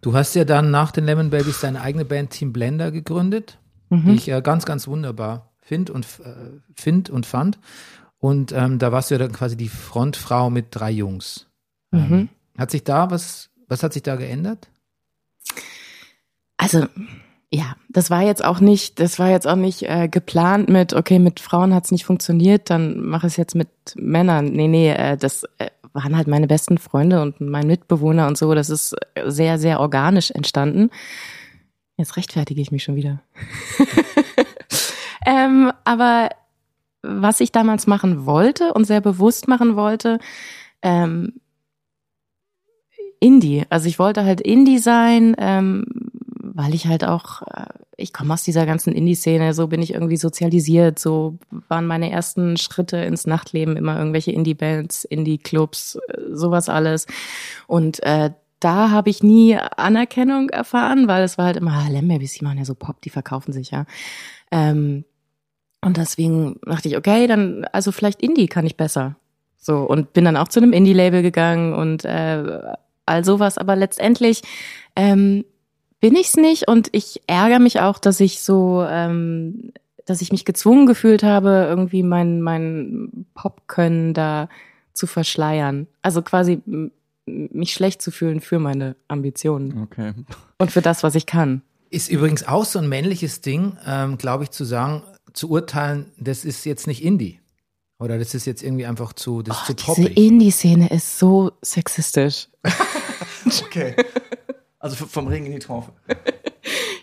Du hast ja dann nach den Lemon Babies deine eigene Band Team Blender gegründet, die ich äh, ganz, ganz wunderbar finde und, äh, find und fand. Und ähm, da warst du ja dann quasi die Frontfrau mit drei Jungs. Ähm, hat sich da was, was hat sich da geändert? Also ja, das war jetzt auch nicht, das war jetzt auch nicht äh, geplant mit, okay, mit Frauen hat's nicht funktioniert, dann mache ich es jetzt mit Männern. Nee, nee, äh, das äh, waren halt meine besten Freunde und mein Mitbewohner und so. Das ist äh, sehr, sehr organisch entstanden. Jetzt rechtfertige ich mich schon wieder. ähm, aber was ich damals machen wollte und sehr bewusst machen wollte, ähm, Indie. Also ich wollte halt Indie sein, ähm, weil ich halt auch, äh, ich komme aus dieser ganzen Indie-Szene, so bin ich irgendwie sozialisiert, so waren meine ersten Schritte ins Nachtleben immer irgendwelche Indie-Bands, Indie-Clubs, äh, sowas alles. Und äh, da habe ich nie Anerkennung erfahren, weil es war halt immer, ah, Lembabys, die machen ja so Pop, die verkaufen sich ja. Ähm, und deswegen dachte ich, okay, dann, also vielleicht Indie kann ich besser. So, und bin dann auch zu einem Indie-Label gegangen und äh, all sowas. Aber letztendlich ähm, bin ich's nicht und ich ärgere mich auch, dass ich so, ähm, dass ich mich gezwungen gefühlt habe, irgendwie mein, mein Popkönnen da zu verschleiern. Also quasi mich schlecht zu fühlen für meine Ambitionen Okay. und für das, was ich kann. Ist übrigens auch so ein männliches Ding, ähm, glaube ich, zu sagen, zu urteilen, das ist jetzt nicht Indie. Oder das ist jetzt irgendwie einfach zu, das ist zu Oh, Diese. Indie-Szene ist so sexistisch. Okay. Also vom Regen in die Traufe.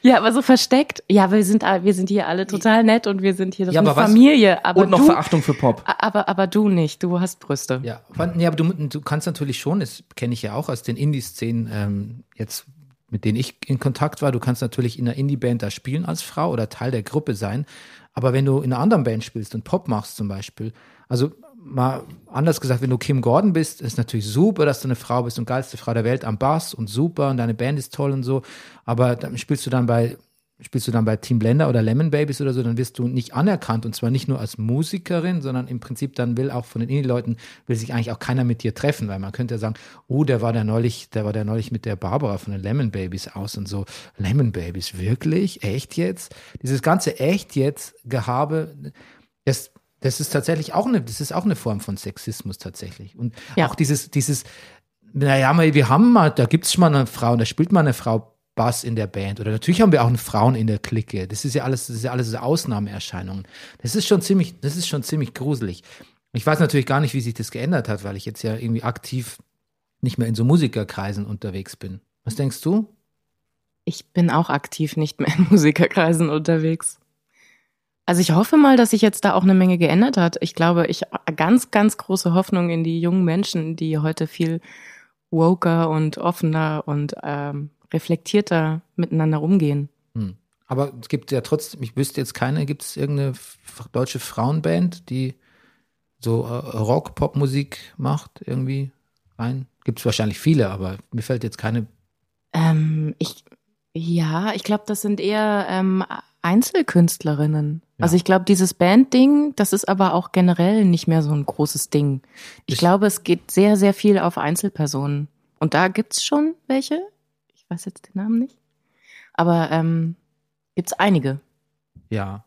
Ja, aber so versteckt. Ja, wir sind, wir sind hier alle total nett und wir sind hier doch Ja, eine Familie. Aber Und noch du, Verachtung für Pop. aber, aber du nicht. Du hast Brüste. Ja, aber- nee, aber du, du kannst natürlich schon, das kenne ich ja auch aus den Indie-Szenen, ähm, jetzt mit denen ich in Kontakt war, du kannst natürlich in einer Indie-Band da spielen als Frau oder Teil der Gruppe sein. Aber wenn du in einer anderen Band spielst und Pop machst zum Beispiel, also mal anders gesagt, wenn du Kim Gordon bist, ist natürlich super, dass du eine Frau bist und geilste Frau der Welt am Bass und super und deine Band ist toll und so. Aber dann spielst du dann bei spielst du dann bei Team Blender oder Lemon Babies oder so, dann wirst du nicht anerkannt und zwar nicht nur als Musikerin, sondern im Prinzip dann will auch von den Indie-Leuten will sich eigentlich auch keiner mit dir treffen, weil man könnte ja sagen, oh, der war der neulich, der war der neulich mit der Barbara von den Lemon Babies aus und so. Lemon Babies, wirklich? Echt jetzt? Dieses ganze Echt jetzt Gehabe, das, das ist tatsächlich auch eine, das ist auch eine Form von Sexismus tatsächlich. Und Ja. auch dieses, dieses, naja, wir haben mal, da gibt's schon mal eine Frau und da spielt mal eine Frau Bass in der Band. Oder natürlich haben wir auch eine Frauen in der Clique. Das ist ja alles, das ist ja alles Ausnahmeerscheinungen. Das ist schon ziemlich, das ist schon ziemlich gruselig. Ich weiß natürlich gar nicht, wie sich das geändert hat, weil ich jetzt ja irgendwie aktiv nicht mehr in so Musikerkreisen unterwegs bin. Was denkst du? Ich bin auch aktiv nicht mehr in Musikerkreisen unterwegs. Also ich hoffe mal, dass sich jetzt da auch eine Menge geändert hat. Ich glaube, ich ganz, ganz große Hoffnung in die jungen Menschen, die heute viel woker und offener und ähm, reflektierter miteinander umgehen. Hm. Aber es gibt ja trotzdem, ich wüsste jetzt keine, gibt es irgendeine deutsche Frauenband, die so äh, Rock-Pop-Musik macht, irgendwie rein? Gibt es wahrscheinlich viele, aber mir fällt jetzt keine. Ähm, ich, ja, ich glaube, das sind eher ähm, Einzelkünstlerinnen. Ja. Also ich glaube, dieses Band-Ding, das ist aber auch generell nicht mehr so ein großes Ding. Ich Ich- glaube, es geht sehr, sehr viel auf Einzelpersonen. Und da gibt's schon welche. Ich weiß jetzt den Namen nicht. Aber ähm, gibt's einige. Ja.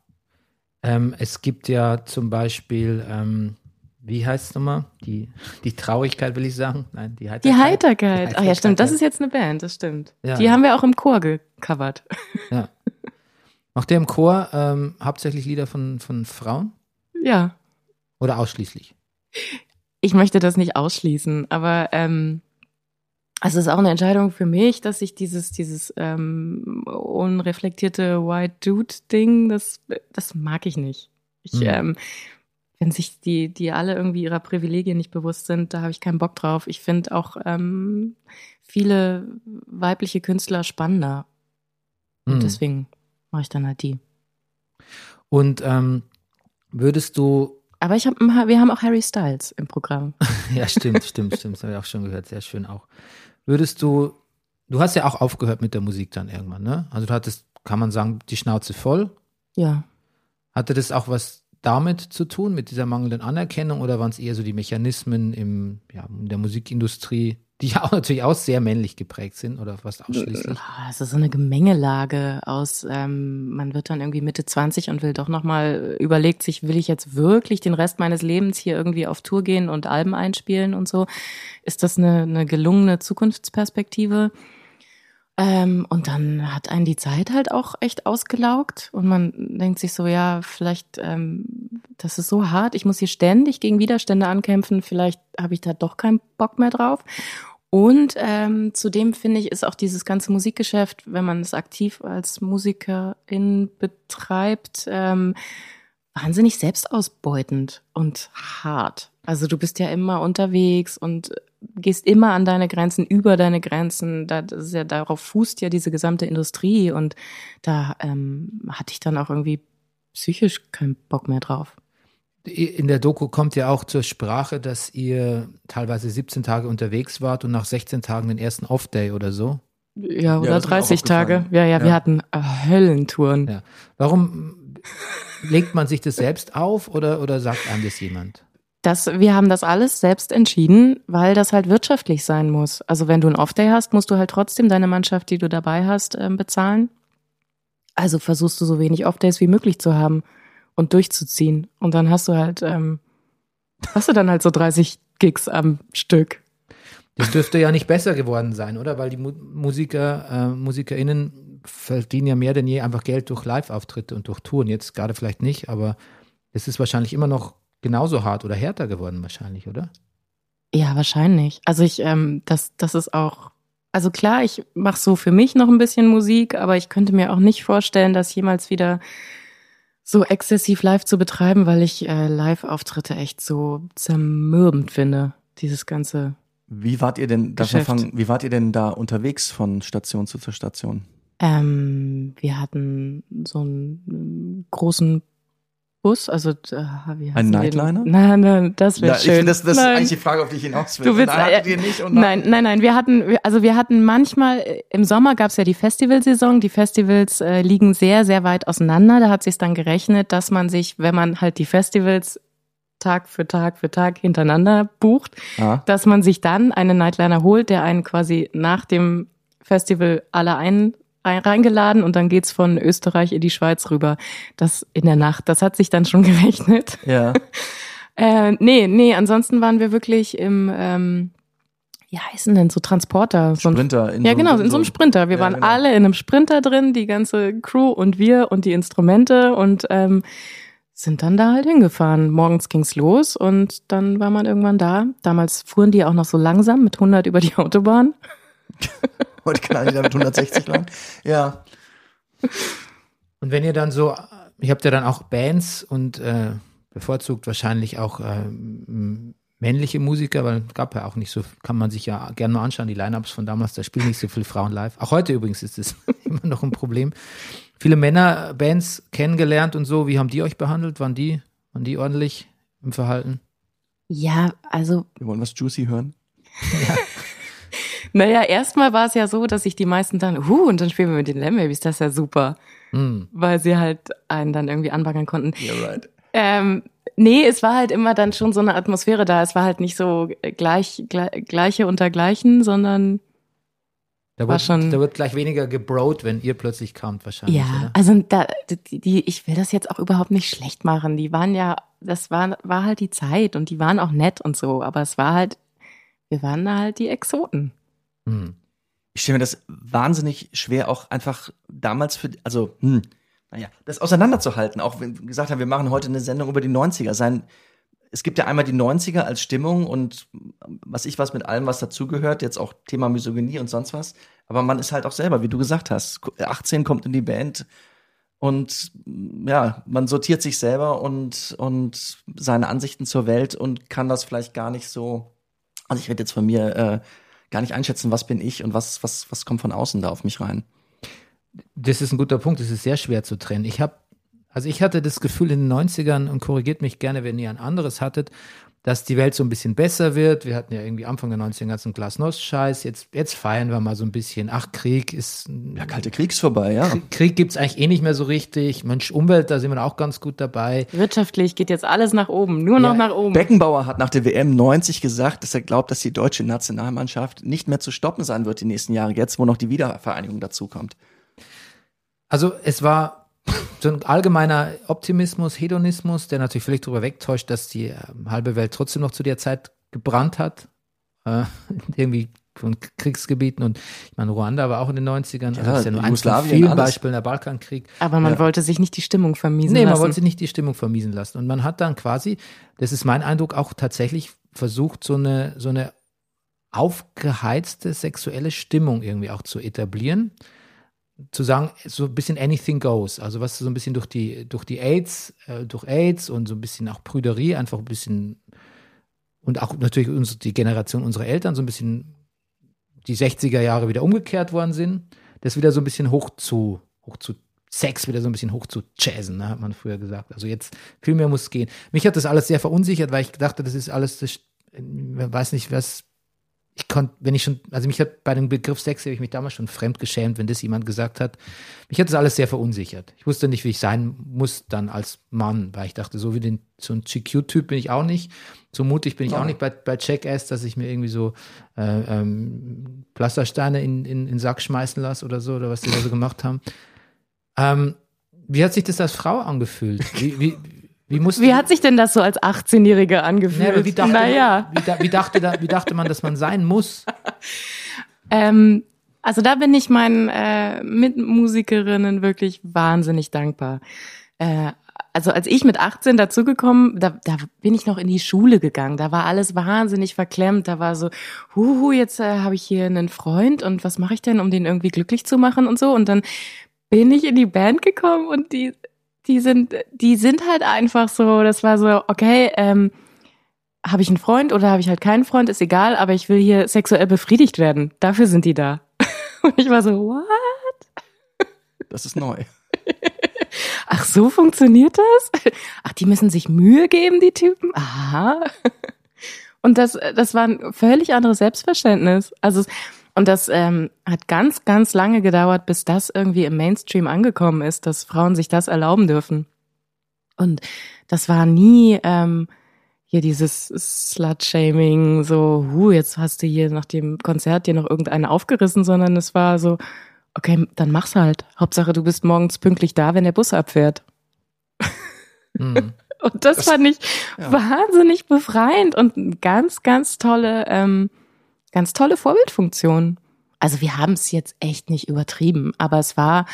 Ähm, es gibt ja zum Beispiel, ähm, wie heißt es nochmal? Die, die Traurigkeit, will ich sagen. Nein, die Heiterkeit. Die Heiterkeit. Ach ja, stimmt. Das ist jetzt eine Band, das stimmt. Ja, Die haben wir auch im Chor gecovert. Ja. Macht der im Chor ähm, hauptsächlich Lieder von, von Frauen Ja. oder ausschließlich? ich möchte das nicht ausschließen, aber ähm, also es ist auch eine Entscheidung für mich, dass ich dieses, dieses ähm, unreflektierte White Dude-Ding, das, das mag ich nicht. Ich, Mhm. ähm, wenn sich die, die alle irgendwie ihrer Privilegien nicht bewusst sind, da habe ich keinen Bock drauf. Ich finde auch ähm, viele weibliche Künstler spannender. Und Hm. deswegen mache ich dann halt die. Und ähm, würdest du Aber ich hab, wir haben auch Harry Styles im Programm. Ja, stimmt, stimmt, stimmt. Das habe ich auch schon gehört. Sehr schön auch. Würdest du, du hast ja auch aufgehört mit der Musik dann irgendwann, ne? Also du hattest, kann man sagen, die Schnauze voll. Ja. Hatte das auch was damit zu tun, mit dieser mangelnden Anerkennung, oder waren es eher so die Mechanismen im, ja, in der Musikindustrie, die ja auch natürlich auch sehr männlich geprägt sind, oder fast ausschließlich? Ah, Es ist so eine Gemengelage aus, ähm, man wird dann irgendwie Mitte 20 und will doch nochmal, überlegt sich, will ich jetzt wirklich den Rest meines Lebens hier irgendwie auf Tour gehen und Alben einspielen und so? Ist das eine, eine gelungene Zukunftsperspektive? Ähm, und dann hat einen die Zeit halt auch echt ausgelaugt und man denkt sich so, ja, vielleicht, ähm, das ist so hart, ich muss hier ständig gegen Widerstände ankämpfen, vielleicht habe ich da doch keinen Bock mehr drauf. Und ähm, zudem finde ich, ist auch dieses ganze Musikgeschäft, wenn man es aktiv als Musikerin betreibt, ähm, wahnsinnig selbstausbeutend und hart. Also du bist ja immer unterwegs und gehst immer an deine Grenzen, über deine Grenzen. Da, das ist ja, darauf fußt ja diese gesamte Industrie und da ähm, hatte ich dann auch irgendwie psychisch keinen Bock mehr drauf. In der Doku kommt ja auch zur Sprache, dass ihr teilweise 17 Tage unterwegs wart und nach 16 Tagen den ersten Off-Day oder so. Ja, oder 30 Tage. aufgefallen. Ja, ja, wir Ja. hatten äh, Höllentouren. Ja. Warum legt man sich das selbst auf oder, oder sagt einem das jemand? Das, wir haben das alles selbst entschieden, weil das halt wirtschaftlich sein muss. Also wenn du einen Off-Day hast, musst du halt trotzdem deine Mannschaft, die du dabei hast, ähm, bezahlen. Also versuchst du so wenig Off-Days wie möglich zu haben und durchzuziehen. Und dann hast du halt, ähm, hast du dann halt so 30 Gigs am Stück. Das dürfte ja nicht besser geworden sein, oder? Weil die Mu Musiker, äh, MusikerInnen verdienen ja mehr denn je einfach Geld durch Live-Auftritte und durch Touren. Jetzt gerade vielleicht nicht, aber es ist wahrscheinlich immer noch genauso hart oder härter geworden, wahrscheinlich, oder? Ja, wahrscheinlich. Also ich, ähm, das, das ist auch, also klar, ich mache so für mich noch ein bisschen Musik, aber ich könnte mir auch nicht vorstellen, das jemals wieder so exzessiv live zu betreiben, weil ich äh, Live-Auftritte echt so zermürbend finde. Dieses ganze. Wie wart ihr denn, darf fragen, wie wart ihr denn da unterwegs von Station zu Station? Ähm, wir hatten so einen ähm, großen Bus, also äh, wie heißen Ein Nightliner? denn? Nein, nein, das wäre ich schön. finde, das, das ist Nein. eigentlich die Frage, auf die ich hinaus will. Du willst- hattet äh, nicht und Nein, nein, nein. Wir hatten, also wir hatten manchmal äh, im Sommer gab es ja die Festivalsaison. Die Festivals äh, liegen sehr, sehr weit auseinander. Da hat sich dann gerechnet, dass man sich, wenn man halt die Festivals Tag für Tag für Tag hintereinander bucht, Ja. dass man sich dann einen Nightliner holt, der einen quasi nach dem Festival alle ein reingeladen und dann geht's von Österreich in die Schweiz rüber. Das in der Nacht. Das hat sich dann schon gerechnet. Ja. Äh, nee, nee, ansonsten waren wir wirklich im, ähm, wie heißen denn so Transporter? So Sprinter. In ja, so, genau, in so einem Sprinter. Wir Ja, waren genau. alle in einem Sprinter drin, die ganze Crew und wir und die Instrumente und ähm, sind dann da halt hingefahren. Morgens ging's los und dann war man irgendwann da. Damals fuhren die auch noch so langsam mit 100 über die Autobahn. Heute knallen die da mit 160 lang. Ja. Und wenn ihr dann so, ihr habt ja dann auch Bands und äh, bevorzugt wahrscheinlich auch äh, männliche Musiker, weil es gab ja auch nicht so, kann man sich ja gerne mal anschauen, die Lineups von damals, da spielen nicht so viele Frauen live. Auch heute übrigens ist es immer noch ein Problem. Viele Männerbands kennengelernt und so, wie haben die euch behandelt? Waren die, waren die ordentlich im Verhalten? Ja, also Wir wollen was Juicy hören. Naja, erstmal war es ja so, dass sich die meisten dann, huh, und dann spielen wir mit den Lamb-Babys, das ist ja super. Hm. Weil sie halt einen dann irgendwie anbaggern konnten. Yeah, right. Ähm, nee, es war halt immer dann schon so eine Atmosphäre da. Es war halt nicht so gleich, gleich Gleiche unter Gleichen, sondern Da War wird, schon- da wird gleich weniger gebrot, wenn ihr plötzlich kamt wahrscheinlich, ja, oder? also da, die, die, ich will das jetzt auch überhaupt nicht schlecht machen. Die waren ja, das war, war halt die Zeit und die waren auch nett und so, aber es war halt, wir waren da halt die Exoten. Hm. Ich stelle mir das wahnsinnig schwer, auch einfach damals für, also, hm, naja, das auseinanderzuhalten. Auch wenn wir gesagt haben, wir machen heute eine Sendung über die 90er. Sein, es gibt ja einmal die 90er als Stimmung und was ich was mit allem, was dazugehört, jetzt auch Thema Misogynie und sonst was. Aber man ist halt auch selber, wie du gesagt hast, 18 kommt in die Band und ja, man sortiert sich selber und, und seine Ansichten zur Welt und kann das vielleicht gar nicht so, also ich werde jetzt von mir äh, gar nicht einschätzen, was bin ich und was, was, was kommt von außen da auf mich rein. Das ist ein guter Punkt, das ist sehr schwer zu trennen. Ich habe, also ich hatte das Gefühl in den 90ern, und korrigiert mich gerne, wenn ihr ein anderes hattet, dass die Welt so ein bisschen besser wird. Wir hatten ja irgendwie Anfang der 90er ganzen Glasnost-Scheiß. Jetzt, jetzt feiern wir mal so ein bisschen. Ach, Krieg ist. Ja, kalte Kriegs vorbei, ja. Krieg gibt's eigentlich eh nicht mehr so richtig. Mensch, Umwelt, da sind wir auch ganz gut dabei. Wirtschaftlich geht jetzt alles nach oben, nur noch Ja, nach oben. Beckenbauer hat nach der WM 90 gesagt, dass er glaubt, dass die deutsche Nationalmannschaft nicht mehr zu stoppen sein wird die nächsten Jahre, jetzt wo noch die Wiedervereinigung dazukommt. Also es war so ein allgemeiner Optimismus, Hedonismus, der natürlich völlig darüber wegtäuscht, dass die ähm, halbe Welt trotzdem noch zu der Zeit gebrannt hat. Äh, irgendwie von Kriegsgebieten und ich meine, Ruanda war auch in den 90ern. also Ja, das ist ja nur eins von vielen alles. Beispielen der Balkankrieg. Aber man Ja. wollte sich nicht die Stimmung vermiesen Nee, man lassen. wollte sich nicht die Stimmung vermiesen lassen. Und man hat dann quasi, das ist mein Eindruck, auch tatsächlich versucht, so eine, so eine aufgeheizte sexuelle Stimmung irgendwie auch zu etablieren. Zu sagen, so ein bisschen anything goes. Also was so ein bisschen durch die, durch die AIDS, äh, durch AIDS und so ein bisschen auch Prüderie, einfach ein bisschen und auch natürlich uns, die Generation unserer Eltern so ein bisschen die 60er Jahre wieder umgekehrt worden sind, das wieder so ein bisschen hoch zu, hoch zu Sex wieder so ein bisschen hoch zu jazzen, ne, hat man früher gesagt. Also jetzt viel mehr muss gehen. Mich hat das alles sehr verunsichert, weil ich dachte, das ist alles, das, weiß nicht, was ich konnte, wenn ich schon, also mich hat bei dem Begriff Sex habe ich mich damals schon fremd geschämt, wenn das jemand gesagt hat. Mich hat das alles sehr verunsichert. Ich wusste nicht, wie ich sein muss dann als Mann, weil ich dachte, so wie den, so ein GQ-Typ bin ich auch nicht. So mutig bin ich auch nicht bei, bei Jackass, dass ich mir irgendwie so äh, ähm, Pflastersteine in, in, in den Sack schmeißen lasse oder so, oder was die da so gemacht haben. Ähm, wie hat sich das als Frau angefühlt? Wie, wie, wie, Wie hat sich denn das so als 18-Jährige angefühlt? Nee, wie, dachte naja. man, wie, wie, dachte da, wie dachte man, dass man sein muss? Ähm, also da bin ich meinen äh, Mitmusikerinnen wirklich wahnsinnig dankbar. Äh, also als ich mit 18 dazugekommen, da, da bin ich noch in die Schule gegangen. Da war alles wahnsinnig verklemmt. Da war so, huhu, jetzt äh, habe ich hier einen Freund und was mache ich denn, um den irgendwie glücklich zu machen und so. Und dann bin ich in die Band gekommen und die, die sind, die sind halt einfach so. Das war so, okay, ähm, habe ich einen Freund oder habe ich halt keinen Freund, ist egal, aber ich will hier sexuell befriedigt werden. Dafür sind die da. Und ich war so, what? Das ist neu. Ach, so funktioniert das? Ach, die müssen sich Mühe geben, die Typen? Aha. Und das, das war ein völlig anderes Selbstverständnis. Also, es- und das ähm, hat ganz, ganz lange gedauert, bis das irgendwie im Mainstream angekommen ist, dass Frauen sich das erlauben dürfen. Und das war nie ähm, hier dieses Slut-Shaming, so, hu, jetzt hast du hier nach dem Konzert dir noch irgendeinen aufgerissen, sondern es war so, okay, dann mach's halt. Hauptsache, du bist morgens pünktlich da, wenn der Bus abfährt. Hm. Und das, fand ich ja. wahnsinnig befreiend und ganz, ganz tolle, ähm, ganz tolle Vorbildfunktion. Also wir haben es jetzt echt nicht übertrieben, aber es war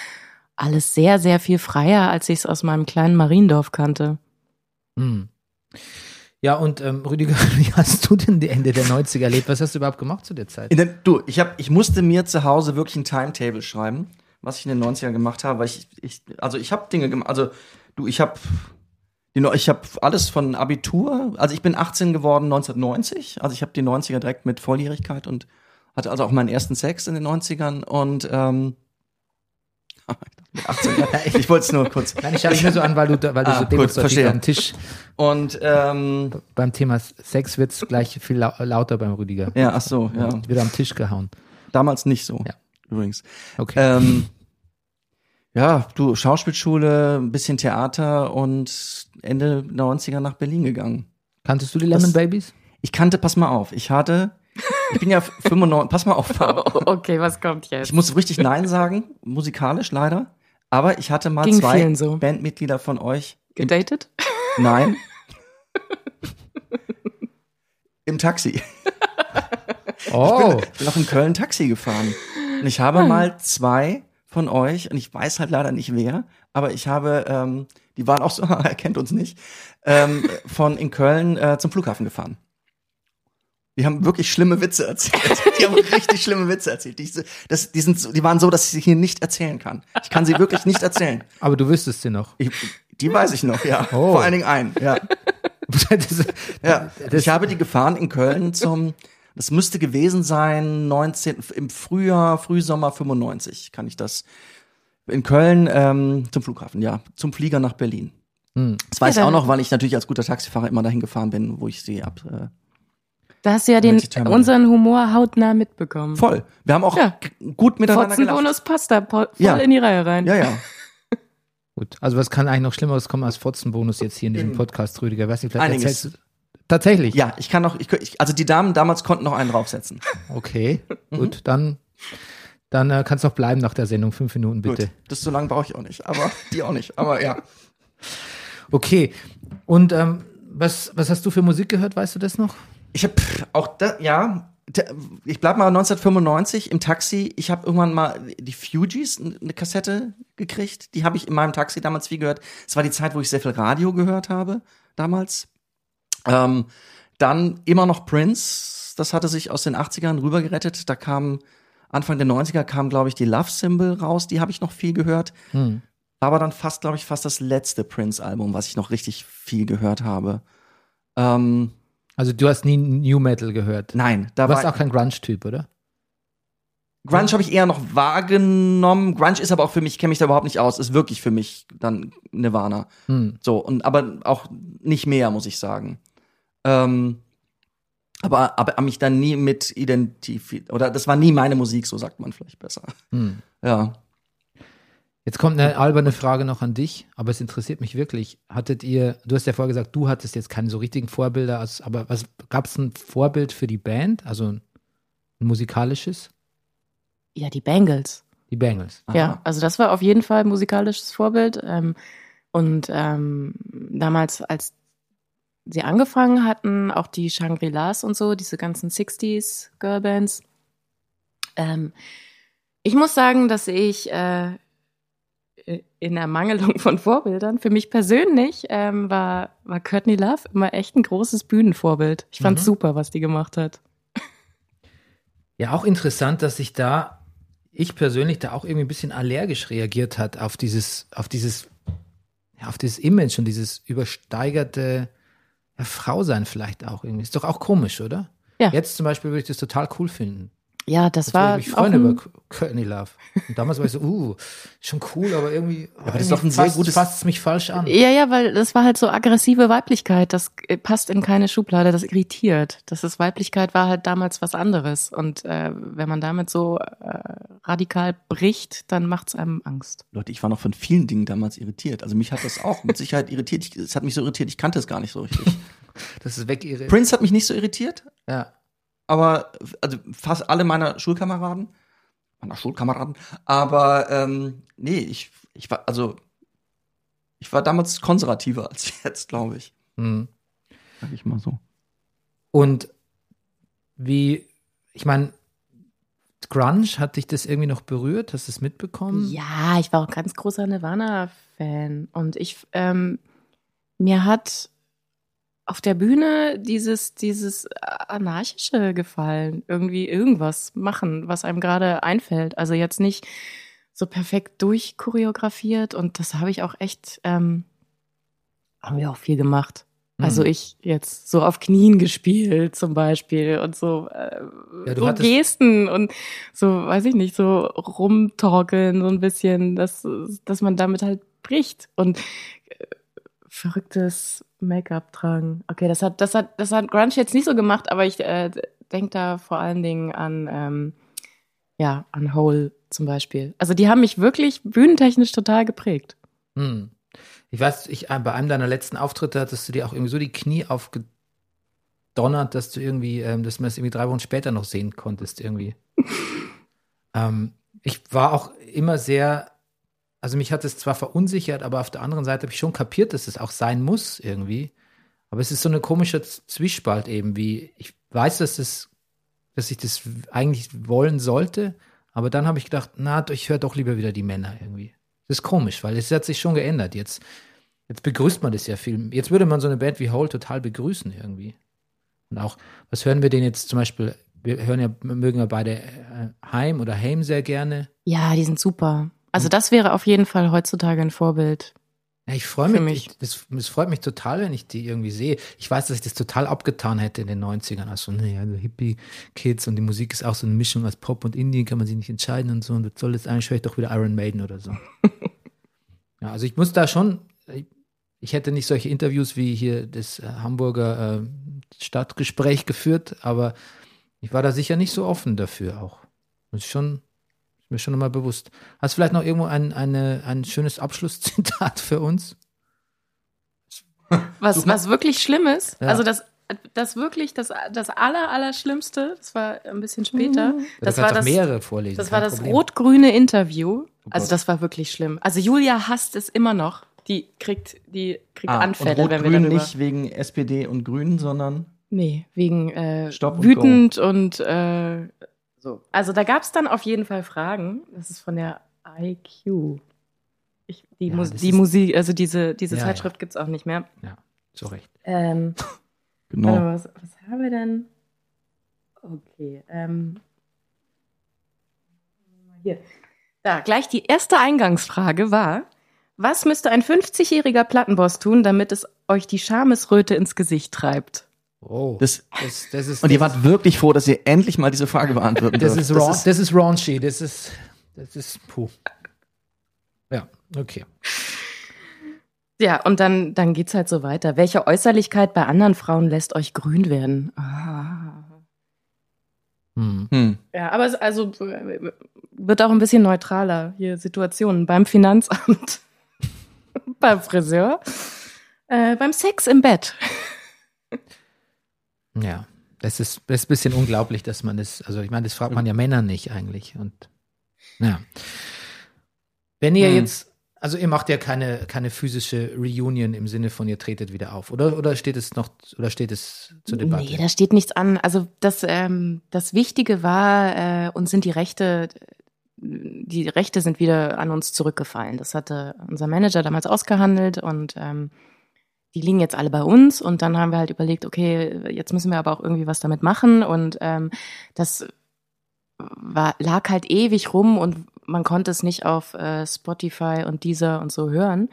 alles sehr, sehr viel freier, als ich es aus meinem kleinen Mariendorf kannte. Hm. Ja, und ähm, Rüdiger, wie hast du denn die Ende der 90er erlebt? Was hast du überhaupt gemacht zu der Zeit? In den, du, ich, hab, ich musste mir zu Hause wirklich ein Timetable schreiben, was ich in den 90ern gemacht habe, weil ich, ich also ich habe Dinge gemacht, also du, ich habe ich habe alles von Abitur, also ich bin 18 geworden 1990, also ich habe die 90er direkt mit Volljährigkeit und hatte also auch meinen ersten Sex in den 90ern und ähm, mit 18 Jahren. ich wollte es nur kurz. Nein, ich schaue dich nur so an, weil du, weil du Ah, so gut, verstehe. am Tisch Und ähm, beim Thema Sex wird's gleich viel lau lauter beim Rüdiger. ja, ach so, ja. Wird am Tisch gehauen. Damals nicht so. Ja. Übrigens. Okay. Ähm, ja, du, Schauspielschule, ein bisschen Theater und Ende 90er nach Berlin gegangen. Kanntest du die Lemon das- Babies? Ich kannte, pass mal auf, ich hatte, ich bin ja 95, pass mal auf, Okay, was kommt jetzt? ich muss richtig Nein sagen, musikalisch leider, aber ich hatte mal Ging zwei so. Bandmitglieder von euch. Im, Gedatet? nein. Im Taxi. Oh, Ich bin auch in Köln Taxi gefahren. Und ich habe mal zwei von euch, und ich weiß halt leider nicht wer, aber ich habe, ähm, die waren auch so, er kennt uns nicht, ähm, von in Köln äh, zum Flughafen gefahren. Die haben wirklich schlimme Witze erzählt. Die haben richtig schlimme Witze erzählt. Die, das, die, sind so, die waren so, dass ich sie hier nicht erzählen kann. Ich kann sie wirklich nicht erzählen. aber du wüsstest sie noch. Ich, die weiß ich noch, ja. Oh. Vor allen Dingen einen, ja. das, Ja, ich habe die gefahren in Köln zum, das müsste gewesen sein, 19, im Frühjahr, Frühsommer 95 kann ich das. In Köln ähm, zum Flughafen, ja, zum Flieger nach Berlin. Hm. Das weiß Ja, ich auch noch, weil ich natürlich als guter Taxifahrer immer dahin gefahren bin, wo ich sie ab. Äh, Da hast du ja den, unseren Humor hautnah mitbekommen. voll. Wir haben auch Ja. gut miteinander gelacht. Fotzenbonus passt da voll Ja. in die Reihe rein. Ja, ja. Gut, also was kann eigentlich noch Schlimmeres kommen als Fotzenbonus jetzt hier in diesem. Podcast, Rüdiger? Weiß nicht, vielleicht Einiges. erzählst du. Tatsächlich? Ja, ich kann noch, ich, also die Damen damals konnten noch einen draufsetzen. Okay, Mhm. gut, dann, dann äh, kannst du auch bleiben nach der Sendung. Fünf Minuten bitte. Gut. Das so lange brauche ich auch nicht, aber die auch nicht. Aber ja. Okay, und ähm, was, was hast du für Musik gehört, weißt du das noch? Ich habe auch da, ja, ich bleib mal 1995 im Taxi. Ich habe irgendwann mal die Fugees eine Kassette gekriegt. Die habe ich in meinem Taxi damals viel gehört. Es war die Zeit, wo ich sehr viel Radio gehört habe damals. Ähm, dann immer noch Prince. Das hatte sich aus den 80ern rübergerettet. Da kam Anfang der 90er kam, glaube ich, die Love Symbol raus. Die habe ich noch viel gehört. Hm. Aber dann fast, glaube ich, fast das letzte Prince-Album, was ich noch richtig viel gehört habe. Ähm, Also du hast nie New Metal gehört. nein, da Du warst war auch kein Grunge-Typ, oder? Grunge habe ich eher noch wahrgenommen. Grunge ist aber auch für mich, kenne mich da überhaupt nicht aus. Ist wirklich für mich dann Nirvana. Hm. So, und aber auch nicht mehr, muss ich sagen. Ähm, aber, aber mich dann nie mit identifiziert. Oder das war nie meine Musik, so sagt man vielleicht besser. Hm. Ja. Jetzt kommt eine alberne Frage noch an dich, aber es interessiert mich wirklich. Hattet ihr, du hast ja vorher gesagt, du hattest jetzt keine so richtigen Vorbilder, als, aber was gab es ein Vorbild für die Band, also ein, musikalisches? Ja, die Bengals. Die Bengals. Ja, Aha. also das war auf jeden Fall ein musikalisches Vorbild. Ähm, und ähm, damals, als sie angefangen hatten, auch die Shangri-Las und so, diese ganzen 60s Girlbands. Ähm, ich muss sagen, dass ich äh, in Ermangelung von Vorbildern, für mich persönlich ähm, war, war Courtney Love immer echt ein großes Bühnenvorbild. Ich fand's Mhm. super, was die gemacht hat. Ja, auch interessant, dass sich da, ich persönlich da auch irgendwie ein bisschen allergisch reagiert hat auf dieses, auf dieses, ja, auf dieses Image und dieses übersteigerte ja, Frausein vielleicht auch irgendwie. Ist doch auch komisch, oder? Ja. Jetzt zum Beispiel würde ich das total cool finden. Ja, das Jetzt war würde ich mich freuen über Courtney Love. Und damals war ich so, uh, schon cool, aber irgendwie, aber das ist doch ein fasst, sehr gutes- fasst mich falsch an. Ja, ja, weil das war halt so aggressive Weiblichkeit. Das äh, passt in keine Schublade. Das irritiert. Das ist Weiblichkeit war halt damals was anderes. Und äh, wenn man damit so äh, radikal bricht, dann macht's einem Angst. Leute, ich war noch von vielen Dingen damals irritiert. Also mich hat das auch mit Sicherheit irritiert. Es hat mich so irritiert, ich kannte es gar nicht so richtig. Das ist weg. Prince hat mich nicht so irritiert, Ja. Aber also fast alle meiner Schulkameraden, meiner Schulkameraden, aber ähm, nee, ich, ich war, also ich war damals konservativer als jetzt, glaube ich. Hm. Sag ich mal so. Und wie, ich meine, Grunge, hat dich das irgendwie noch berührt? Hast du es mitbekommen? Ja, ich war auch ganz großer Nirvana-Fan. Und ich, ähm, mir hat auf der Bühne dieses, dieses anarchische gefallen. Irgendwie irgendwas machen, was einem gerade einfällt. Also jetzt nicht so perfekt durchchoreografiert und das habe ich auch echt, ähm, haben wir auch viel gemacht. Also Mhm. ich jetzt so auf Knien gespielt zum Beispiel und so, äh, Ja, so Gesten und so, weiß ich nicht, so rumtorkeln so ein bisschen, dass, dass man damit halt bricht und äh, verrücktes Make-up tragen. Okay, das hat, das hat, das hat Grunge jetzt nicht so gemacht, aber ich äh, denke da vor allen Dingen an, ähm, ja, an Hole zum Beispiel. Also die haben mich wirklich bühnentechnisch total geprägt. Hm. Ich weiß, ich, äh, bei einem deiner letzten Auftritte hattest du dir auch irgendwie so die Knie aufgedonnert, dass du irgendwie, ähm, dass man es irgendwie drei Wochen später noch sehen konntest, irgendwie. ähm, ich war auch immer sehr, also mich hat es zwar verunsichert, aber auf der anderen Seite habe ich schon kapiert, dass es auch sein muss, irgendwie. Aber es ist so eine komische Z- Zwiespalt eben, wie ich weiß, dass es, dass ich das eigentlich wollen sollte, aber dann habe ich gedacht, na, ich höre doch lieber wieder die Männer irgendwie. Das ist komisch, weil es hat sich schon geändert. Jetzt, jetzt begrüßt man das ja viel. Jetzt würde man so eine Band wie Hole total begrüßen irgendwie. Und auch, was hören wir denn jetzt zum Beispiel? Wir hören ja, mögen ja beide äh, Heim oder Heim sehr gerne. Ja, die sind super. Also das wäre auf jeden Fall heutzutage ein Vorbild. Ja, ich freue mich, mich. Ich, das, das freut mich total, wenn ich die irgendwie sehe. Ich weiß, dass ich das total abgetan hätte in den 90ern. Also, naja, so Hippie-Kids und die Musik ist auch so eine Mischung aus Pop und Indie, kann man sich nicht entscheiden und so. Und das soll jetzt eigentlich ich doch wieder Iron Maiden oder so. ja, also ich muss da schon, ich hätte nicht solche Interviews wie hier das äh, Hamburger äh, Stadtgespräch geführt, aber ich war da sicher nicht so offen dafür auch. Das ist schon, ist mir schon nochmal bewusst. Hast du vielleicht noch irgendwo ein, eine, ein schönes Abschlusszitat für uns? Was, was wirklich schlimm ist, Ja. also das, das wirklich, das, das aller, aller Schlimmste, das war ein bisschen später, das du war das, mehrere vorlesen. das war das rot-grüne Interview. Also Gott. das war wirklich schlimm. Also Julia hasst es immer noch. Die kriegt, die kriegt Ah, Anfälle, und wenn wir darüber. nicht wegen SPD und Grünen, sondern Nee, wegen äh, Stopp und wütend und, äh, so. Also da gab es dann auf jeden Fall Fragen. Das ist von der IQ. Ich, die Ja, Mus die Musik, also diese, diese Ja, Zeitschrift gibt's auch nicht mehr. Ja, zu Recht. Ähm, genau. warte was, was haben wir denn? Okay. Ähm, hier. Da, gleich die erste Eingangsfrage war, was müsste ein 50-jähriger Plattenboss tun, damit es euch die Schamesröte ins Gesicht treibt? Oh, Das, das, das ist, und ihr wart wirklich froh, dass ihr endlich mal diese Frage beantworten das, dürft. ist raun, das ist raunchy, das ist, das ist, puh. Ja, okay. Ja, und dann, dann geht's halt so weiter. Welche Äußerlichkeit bei anderen Frauen lässt euch grün werden? Ah. Hm. hm. Ja, aber es also wird auch ein bisschen neutraler hier Situationen beim Finanzamt, beim Friseur, äh, beim Sex im Bett. Ja, das ist, das ist ein bisschen unglaublich, dass man das, also ich meine, das fragt man ja Männer nicht eigentlich. Und ja. Wenn ihr Hm. jetzt, also ihr macht ja keine, keine physische Reunion im Sinne von ihr tretet wieder auf, oder? Oder steht es noch, oder steht es zur Debatte? Nee, da steht nichts an. Also das, ähm, das Wichtige war, äh, uns sind die Rechte, die Rechte sind wieder an uns zurückgefallen. Das hatte unser Manager damals ausgehandelt und ähm, die liegen jetzt alle bei uns und dann haben wir halt überlegt, okay, jetzt müssen wir aber auch irgendwie was damit machen und ähm, das war, lag halt ewig rum und man konnte es nicht auf äh, Spotify und Deezer und so hören.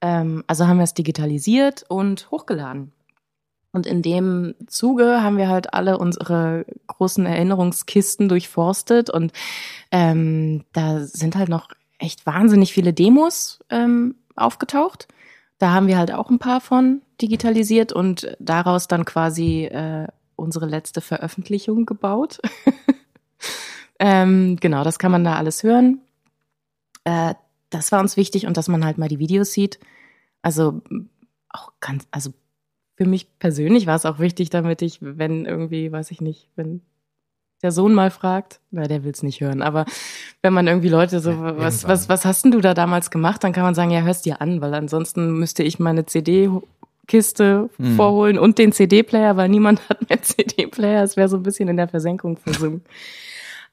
Ähm, also haben wir es digitalisiert und hochgeladen. Und in dem Zuge haben wir halt alle unsere großen Erinnerungskisten durchforstet und ähm, da sind halt noch echt wahnsinnig viele Demos ähm, aufgetaucht. Da haben wir halt auch ein paar von digitalisiert und daraus dann quasi äh, unsere letzte Veröffentlichung gebaut. ähm, genau, das kann man da alles hören. Äh, das war uns wichtig und dass man halt mal die Videos sieht. Also auch ganz, also für mich persönlich war es auch wichtig, damit ich, wenn irgendwie, weiß ich nicht, wenn der Sohn mal fragt, na, der will es nicht hören, aber wenn man irgendwie Leute so, Ja, was, irgendwann. was, was hast denn du da damals gemacht, dann kann man sagen, ja, hörst dir an, weil ansonsten müsste ich meine CD-Kiste Hm. vorholen und den CD-Player, weil niemand hat mehr CD-Player, es wäre so ein bisschen in der Versenkung versunken.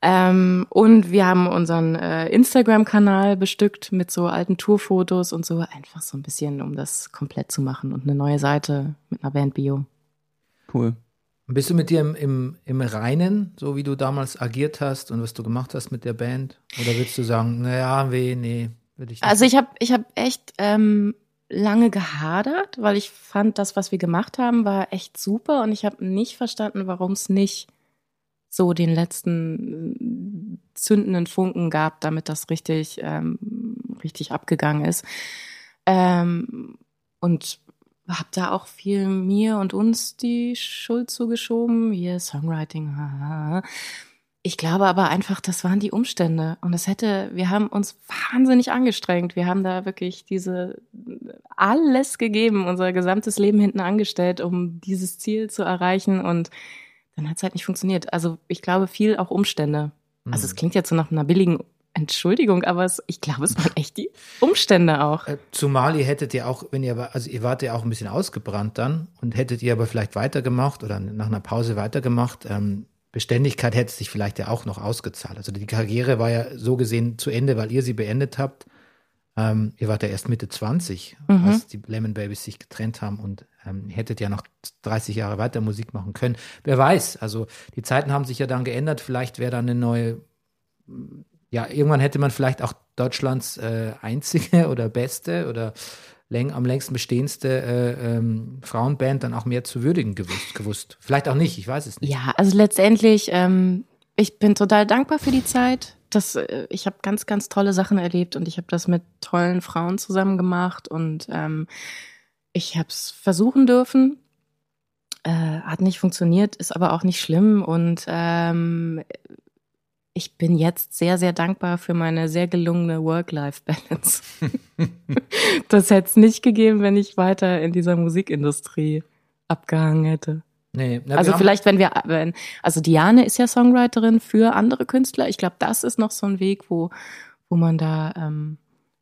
Ähm, und wir haben unseren äh, Instagram-Kanal bestückt mit so alten Tourfotos und so, einfach so ein bisschen, um das komplett zu machen und eine neue Seite mit einer Band-Bio. Cool. Bist du mit dir im, im, im Reinen, so wie du damals agiert hast und was du gemacht hast mit der Band? Oder würdest du sagen, naja, weh, nee, würde ich nicht. Also ich habe ich hab echt ähm, lange gehadert, weil ich fand, das, was wir gemacht haben, war echt super und ich habe nicht verstanden, warum es nicht so den letzten äh, zündenden Funken gab, damit das richtig, ähm, richtig abgegangen ist. Ähm, und habe da auch viel mir und uns die Schuld zugeschoben. Hier Songwriting. haha. Ich glaube aber einfach, das waren die Umstände. Und das hätte, wir haben uns wahnsinnig angestrengt. Wir haben da wirklich diese alles gegeben, unser gesamtes Leben hinten angestellt, um dieses Ziel zu erreichen. Und dann hat es halt nicht funktioniert. Also ich glaube, viel auch Umstände. Also es klingt jetzt so nach einer billigen Entschuldigung, aber es, ich glaube, es waren echt die Umstände auch. Äh, Zumal ihr hättet ja auch, wenn ihr, aber- also ihr wart ja auch ein bisschen ausgebrannt dann und hättet ihr aber vielleicht weitergemacht oder nach einer Pause weitergemacht, ähm, Beständigkeit hätte sich vielleicht ja auch noch ausgezahlt. Also die Karriere war ja so gesehen zu Ende, weil ihr sie beendet habt. Ähm, ihr wart ja erst Mitte 20, als die Lemon Babies sich getrennt haben und ähm, hättet ja noch 30 Jahre weiter Musik machen können. Wer weiß, also die Zeiten haben sich ja dann geändert. Vielleicht wäre dann eine neue ja, irgendwann hätte man vielleicht auch Deutschlands äh, einzige oder beste oder läng, am längsten bestehendste äh, ähm, Frauenband dann auch mehr zu würdigen gewusst, gewusst. Vielleicht auch nicht, ich weiß es nicht. Ja, also letztendlich, ähm, ich bin total dankbar für die Zeit. Das, äh, ich habe ganz, ganz tolle Sachen erlebt und ich habe das mit tollen Frauen zusammen gemacht und ähm, ich habe es versuchen dürfen. Äh, hat nicht funktioniert, ist aber auch nicht schlimm und ähm, ich bin jetzt sehr, sehr dankbar für meine sehr gelungene Work-Life-Balance. das hätte es nicht gegeben, wenn ich weiter in dieser Musikindustrie abgehangen hätte. Nee, na, Also vielleicht, wenn wir, wenn, also Diane ist ja Songwriterin für andere Künstler. Ich glaube, das ist noch so ein Weg, wo, wo man da, ähm,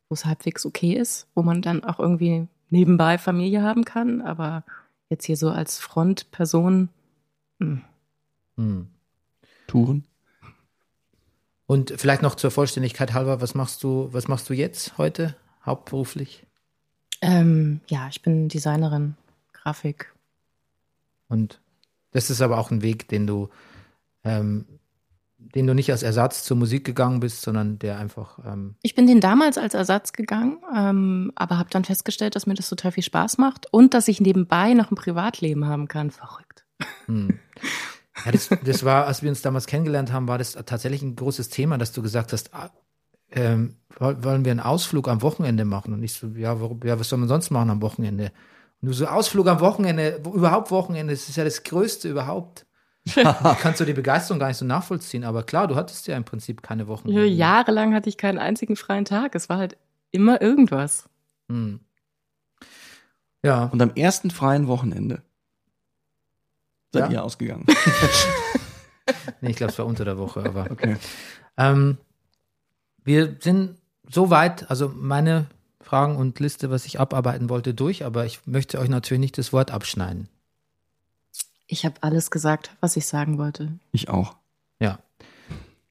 wo es halbwegs okay ist, wo man dann auch irgendwie nebenbei Familie haben kann. Aber jetzt hier so als Frontperson, hm. Hm. Touren. Und vielleicht noch zur Vollständigkeit halber, was machst du, was machst du jetzt heute hauptberuflich? ähm, ja, ich bin Designerin, Grafik. Und das ist aber auch ein Weg, den du, ähm, den du nicht als Ersatz zur Musik gegangen bist, sondern der einfach, ähm, Ich bin den damals als Ersatz gegangen, ähm, aber habe dann festgestellt, dass mir das total viel Spaß macht und dass ich nebenbei noch ein Privatleben haben kann. Verrückt. hm. Ja, das, das war, als wir uns damals kennengelernt haben, war das tatsächlich ein großes Thema, dass du gesagt hast, ah, ähm, woll- wollen wir einen Ausflug am Wochenende machen? Und ich so, ja, warum, ja, was soll man sonst machen am Wochenende? Und du so, Ausflug am Wochenende, wo, überhaupt Wochenende, das ist ja das Größte überhaupt. Kannst du die Begeisterung gar nicht so nachvollziehen, aber klar, du hattest ja im Prinzip keine Ja, Wochenende. jahrelang hatte ich keinen einzigen freien Tag. Es war halt immer irgendwas. Hm. Ja, Und am ersten freien Wochenende seid Ja. ihr ausgegangen. nee, ich glaube, es war unter der Woche, aber. Okay. Ähm, wir sind so weit, also meine Fragen und Liste, was ich abarbeiten wollte, durch, aber ich möchte euch natürlich nicht das Wort abschneiden. Ich habe alles gesagt, was ich sagen wollte. Ich auch. Ja.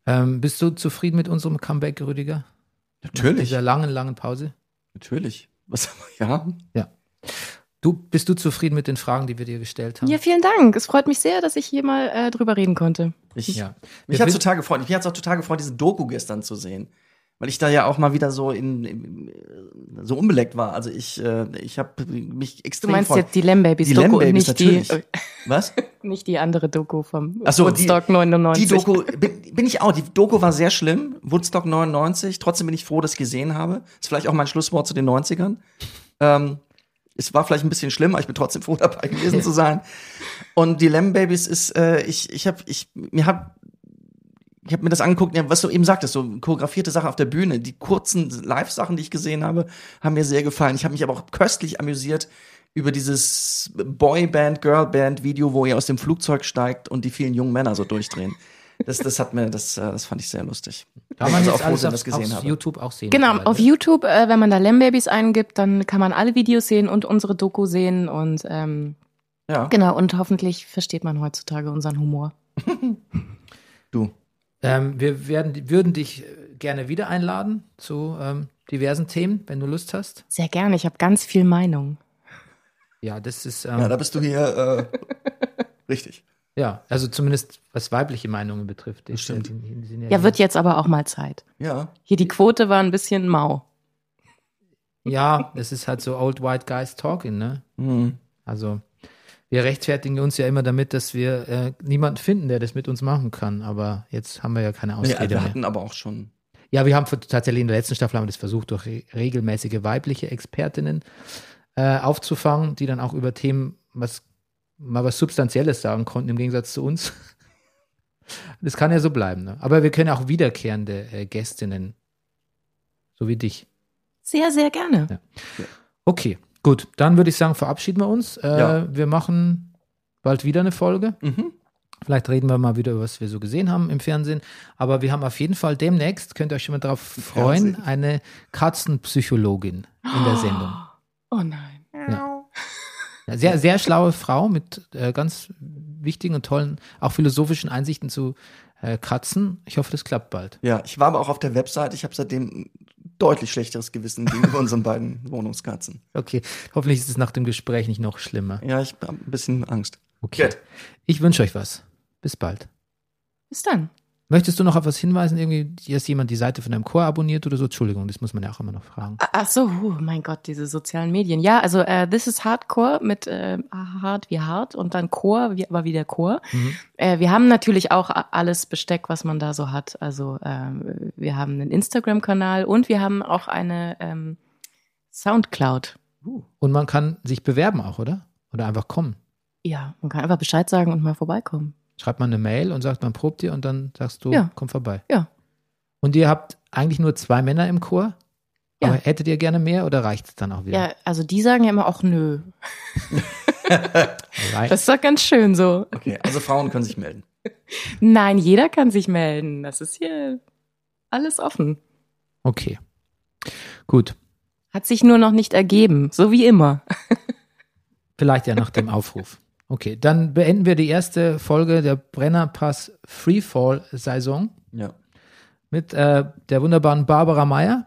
Ähm, bist du zufrieden mit unserem Comeback, Rüdiger? Nach Natürlich. dieser langen, langen Pause? Natürlich. Was, ja. Du, bist du zufrieden mit den Fragen, die wir dir gestellt haben? Ja, vielen Dank. Es freut mich sehr, dass ich hier mal äh, drüber reden konnte. Ich, Ja. Mich hat es total gefreut. Mich hat es auch total gefreut, diese Doku gestern zu sehen. Weil ich da ja auch mal wieder so in, in so unbeleckt war. Also ich, äh, ich habe mich Du extrem meinst von- jetzt die Lamb-Babys Die Doku und Lamb-Babys, nicht die, natürlich. äh, Was? nicht die andere Doku vom Ach so, Woodstock die, 99. Die Doku, bin, bin ich auch. Die Doku war sehr schlimm. Woodstock 99. Trotzdem bin ich froh, dass ich gesehen habe. Ist vielleicht auch mein Schlusswort zu den 90ern. Ähm, es war vielleicht ein bisschen schlimm, aber ich bin trotzdem froh, dabei gewesen zu sein. Und die Lamb Babies ist, äh, ich, ich habe, ich, mir hab, ich habe mir das angeguckt, was du eben sagtest, so choreografierte Sachen auf der Bühne. Die kurzen Live-Sachen, die ich gesehen habe, haben mir sehr gefallen. Ich habe mich aber auch köstlich amüsiert über dieses Boyband, Girlband-Video, wo ihr aus dem Flugzeug steigt und die vielen jungen Männer so durchdrehen. Das, das hat mir, das, äh, das fand ich sehr lustig. Kann man Also froh alles auf, das gesehen auf. YouTube auch sehen. Genau, auf YouTube, äh, wenn man da Lamb-Babys eingibt, dann kann man alle Videos sehen und unsere Doku sehen und ähm, Ja, genau, und hoffentlich versteht man heutzutage unseren Humor. du. Ähm, wir werden, würden dich äh, gerne wieder einladen zu ähm, diversen Themen, wenn du Lust hast. Sehr gerne, ich habe ganz viel Meinung. Ja, das ist ähm, Ja, da bist du hier äh, richtig. Ja, also zumindest was weibliche Meinungen betrifft. Die- stimmt. die- die sind Ja, wird jetzt aber auch mal Zeit. Ja. Hier die Quote war ein bisschen mau. Ja, das ist halt so old white guys talking, ne? Mhm. Also wir rechtfertigen uns ja immer damit, dass wir äh, niemanden finden, der das mit uns machen kann. Aber jetzt haben wir ja keine Nee, Ausrede wir mehr. hatten aber auch schon. Ja, wir haben tatsächlich in der letzten Staffel haben wir das versucht, durch re regelmäßige weibliche Expertinnen äh, aufzufangen, die dann auch über Themen was mal was Substanzielles sagen konnten, im Gegensatz zu uns. Das kann ja so bleiben. Ne? Aber wir können auch wiederkehrende äh, Gästinnen, so wie dich. Sehr, sehr gerne. Ja. Okay, gut. Dann würde ich sagen, verabschieden wir uns. Äh, Ja. Wir machen bald wieder eine Folge. Mhm. Vielleicht reden wir mal wieder über was wir so gesehen haben im Fernsehen. Aber wir haben auf jeden Fall demnächst, könnt ihr euch schon mal darauf freuen, Fernsehen. eine Katzenpsychologin in der Sendung. Oh nein. Eine Sehr, sehr schlaue Frau mit äh, ganz wichtigen und tollen, auch philosophischen Einsichten zu äh, Katzen. Ich hoffe, das klappt bald. Ja, ich war aber auch auf der Website. Ich habe seitdem ein deutlich schlechteres Gewissen gegenüber unseren beiden Wohnungskatzen. Okay, hoffentlich ist es nach dem Gespräch nicht noch schlimmer. Ja, ich habe ein bisschen Angst. Okay. Gut. Ich wünsche euch was. Bis bald. Bis dann. Möchtest du noch auf was hinweisen, irgendwie, dass jemand die Seite von deinem Chor abonniert oder so? Entschuldigung, das muss man ja auch immer noch fragen. Ah, Ach so, oh mein Gott, diese sozialen Medien. Ja, also äh, This is Hardcore mit äh, hart wie hart und dann Chor, wie, aber wie der Chor. Mhm. Äh, wir haben natürlich auch alles Besteck, was man da so hat. Also ähm, wir haben einen Instagram-Kanal und wir haben auch eine ähm, Soundcloud. Und man kann sich bewerben auch, oder? Oder einfach kommen. Ja, man kann einfach Bescheid sagen und mal vorbeikommen. Schreibt man eine Mail und sagt, man probt dir und dann sagst du, Ja. komm vorbei. Ja. Und ihr habt eigentlich nur zwei Männer im Chor? Ja. Aber hättet ihr gerne mehr oder reicht es dann auch wieder? Ja, also die sagen ja immer auch nö. Das ist doch ganz schön so. Okay, also Frauen können sich melden. Nein, jeder kann sich melden. Das ist hier alles offen. Okay. Gut. Hat sich nur noch nicht ergeben, so wie immer. Vielleicht ja nach dem Aufruf. Okay, dann beenden wir die erste Folge der Brennerpass Freefall-Saison Ja. mit äh, der wunderbaren Barbara Meyer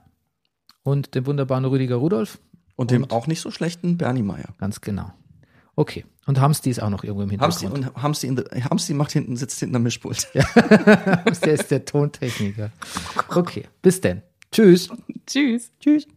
und dem wunderbaren Rüdiger Rudolf. Und dem Und? auch nicht so schlechten Bernie Meyer. Ganz genau. Okay. Und Hamsti ist auch noch irgendwo im Hamsti Hintergrund. und Hamsti, in the, Hamsti macht hinten, sitzt hinten am Mischpult. der ist der Tontechniker. Okay, bis denn. Tschüss. Tschüss. Tschüss.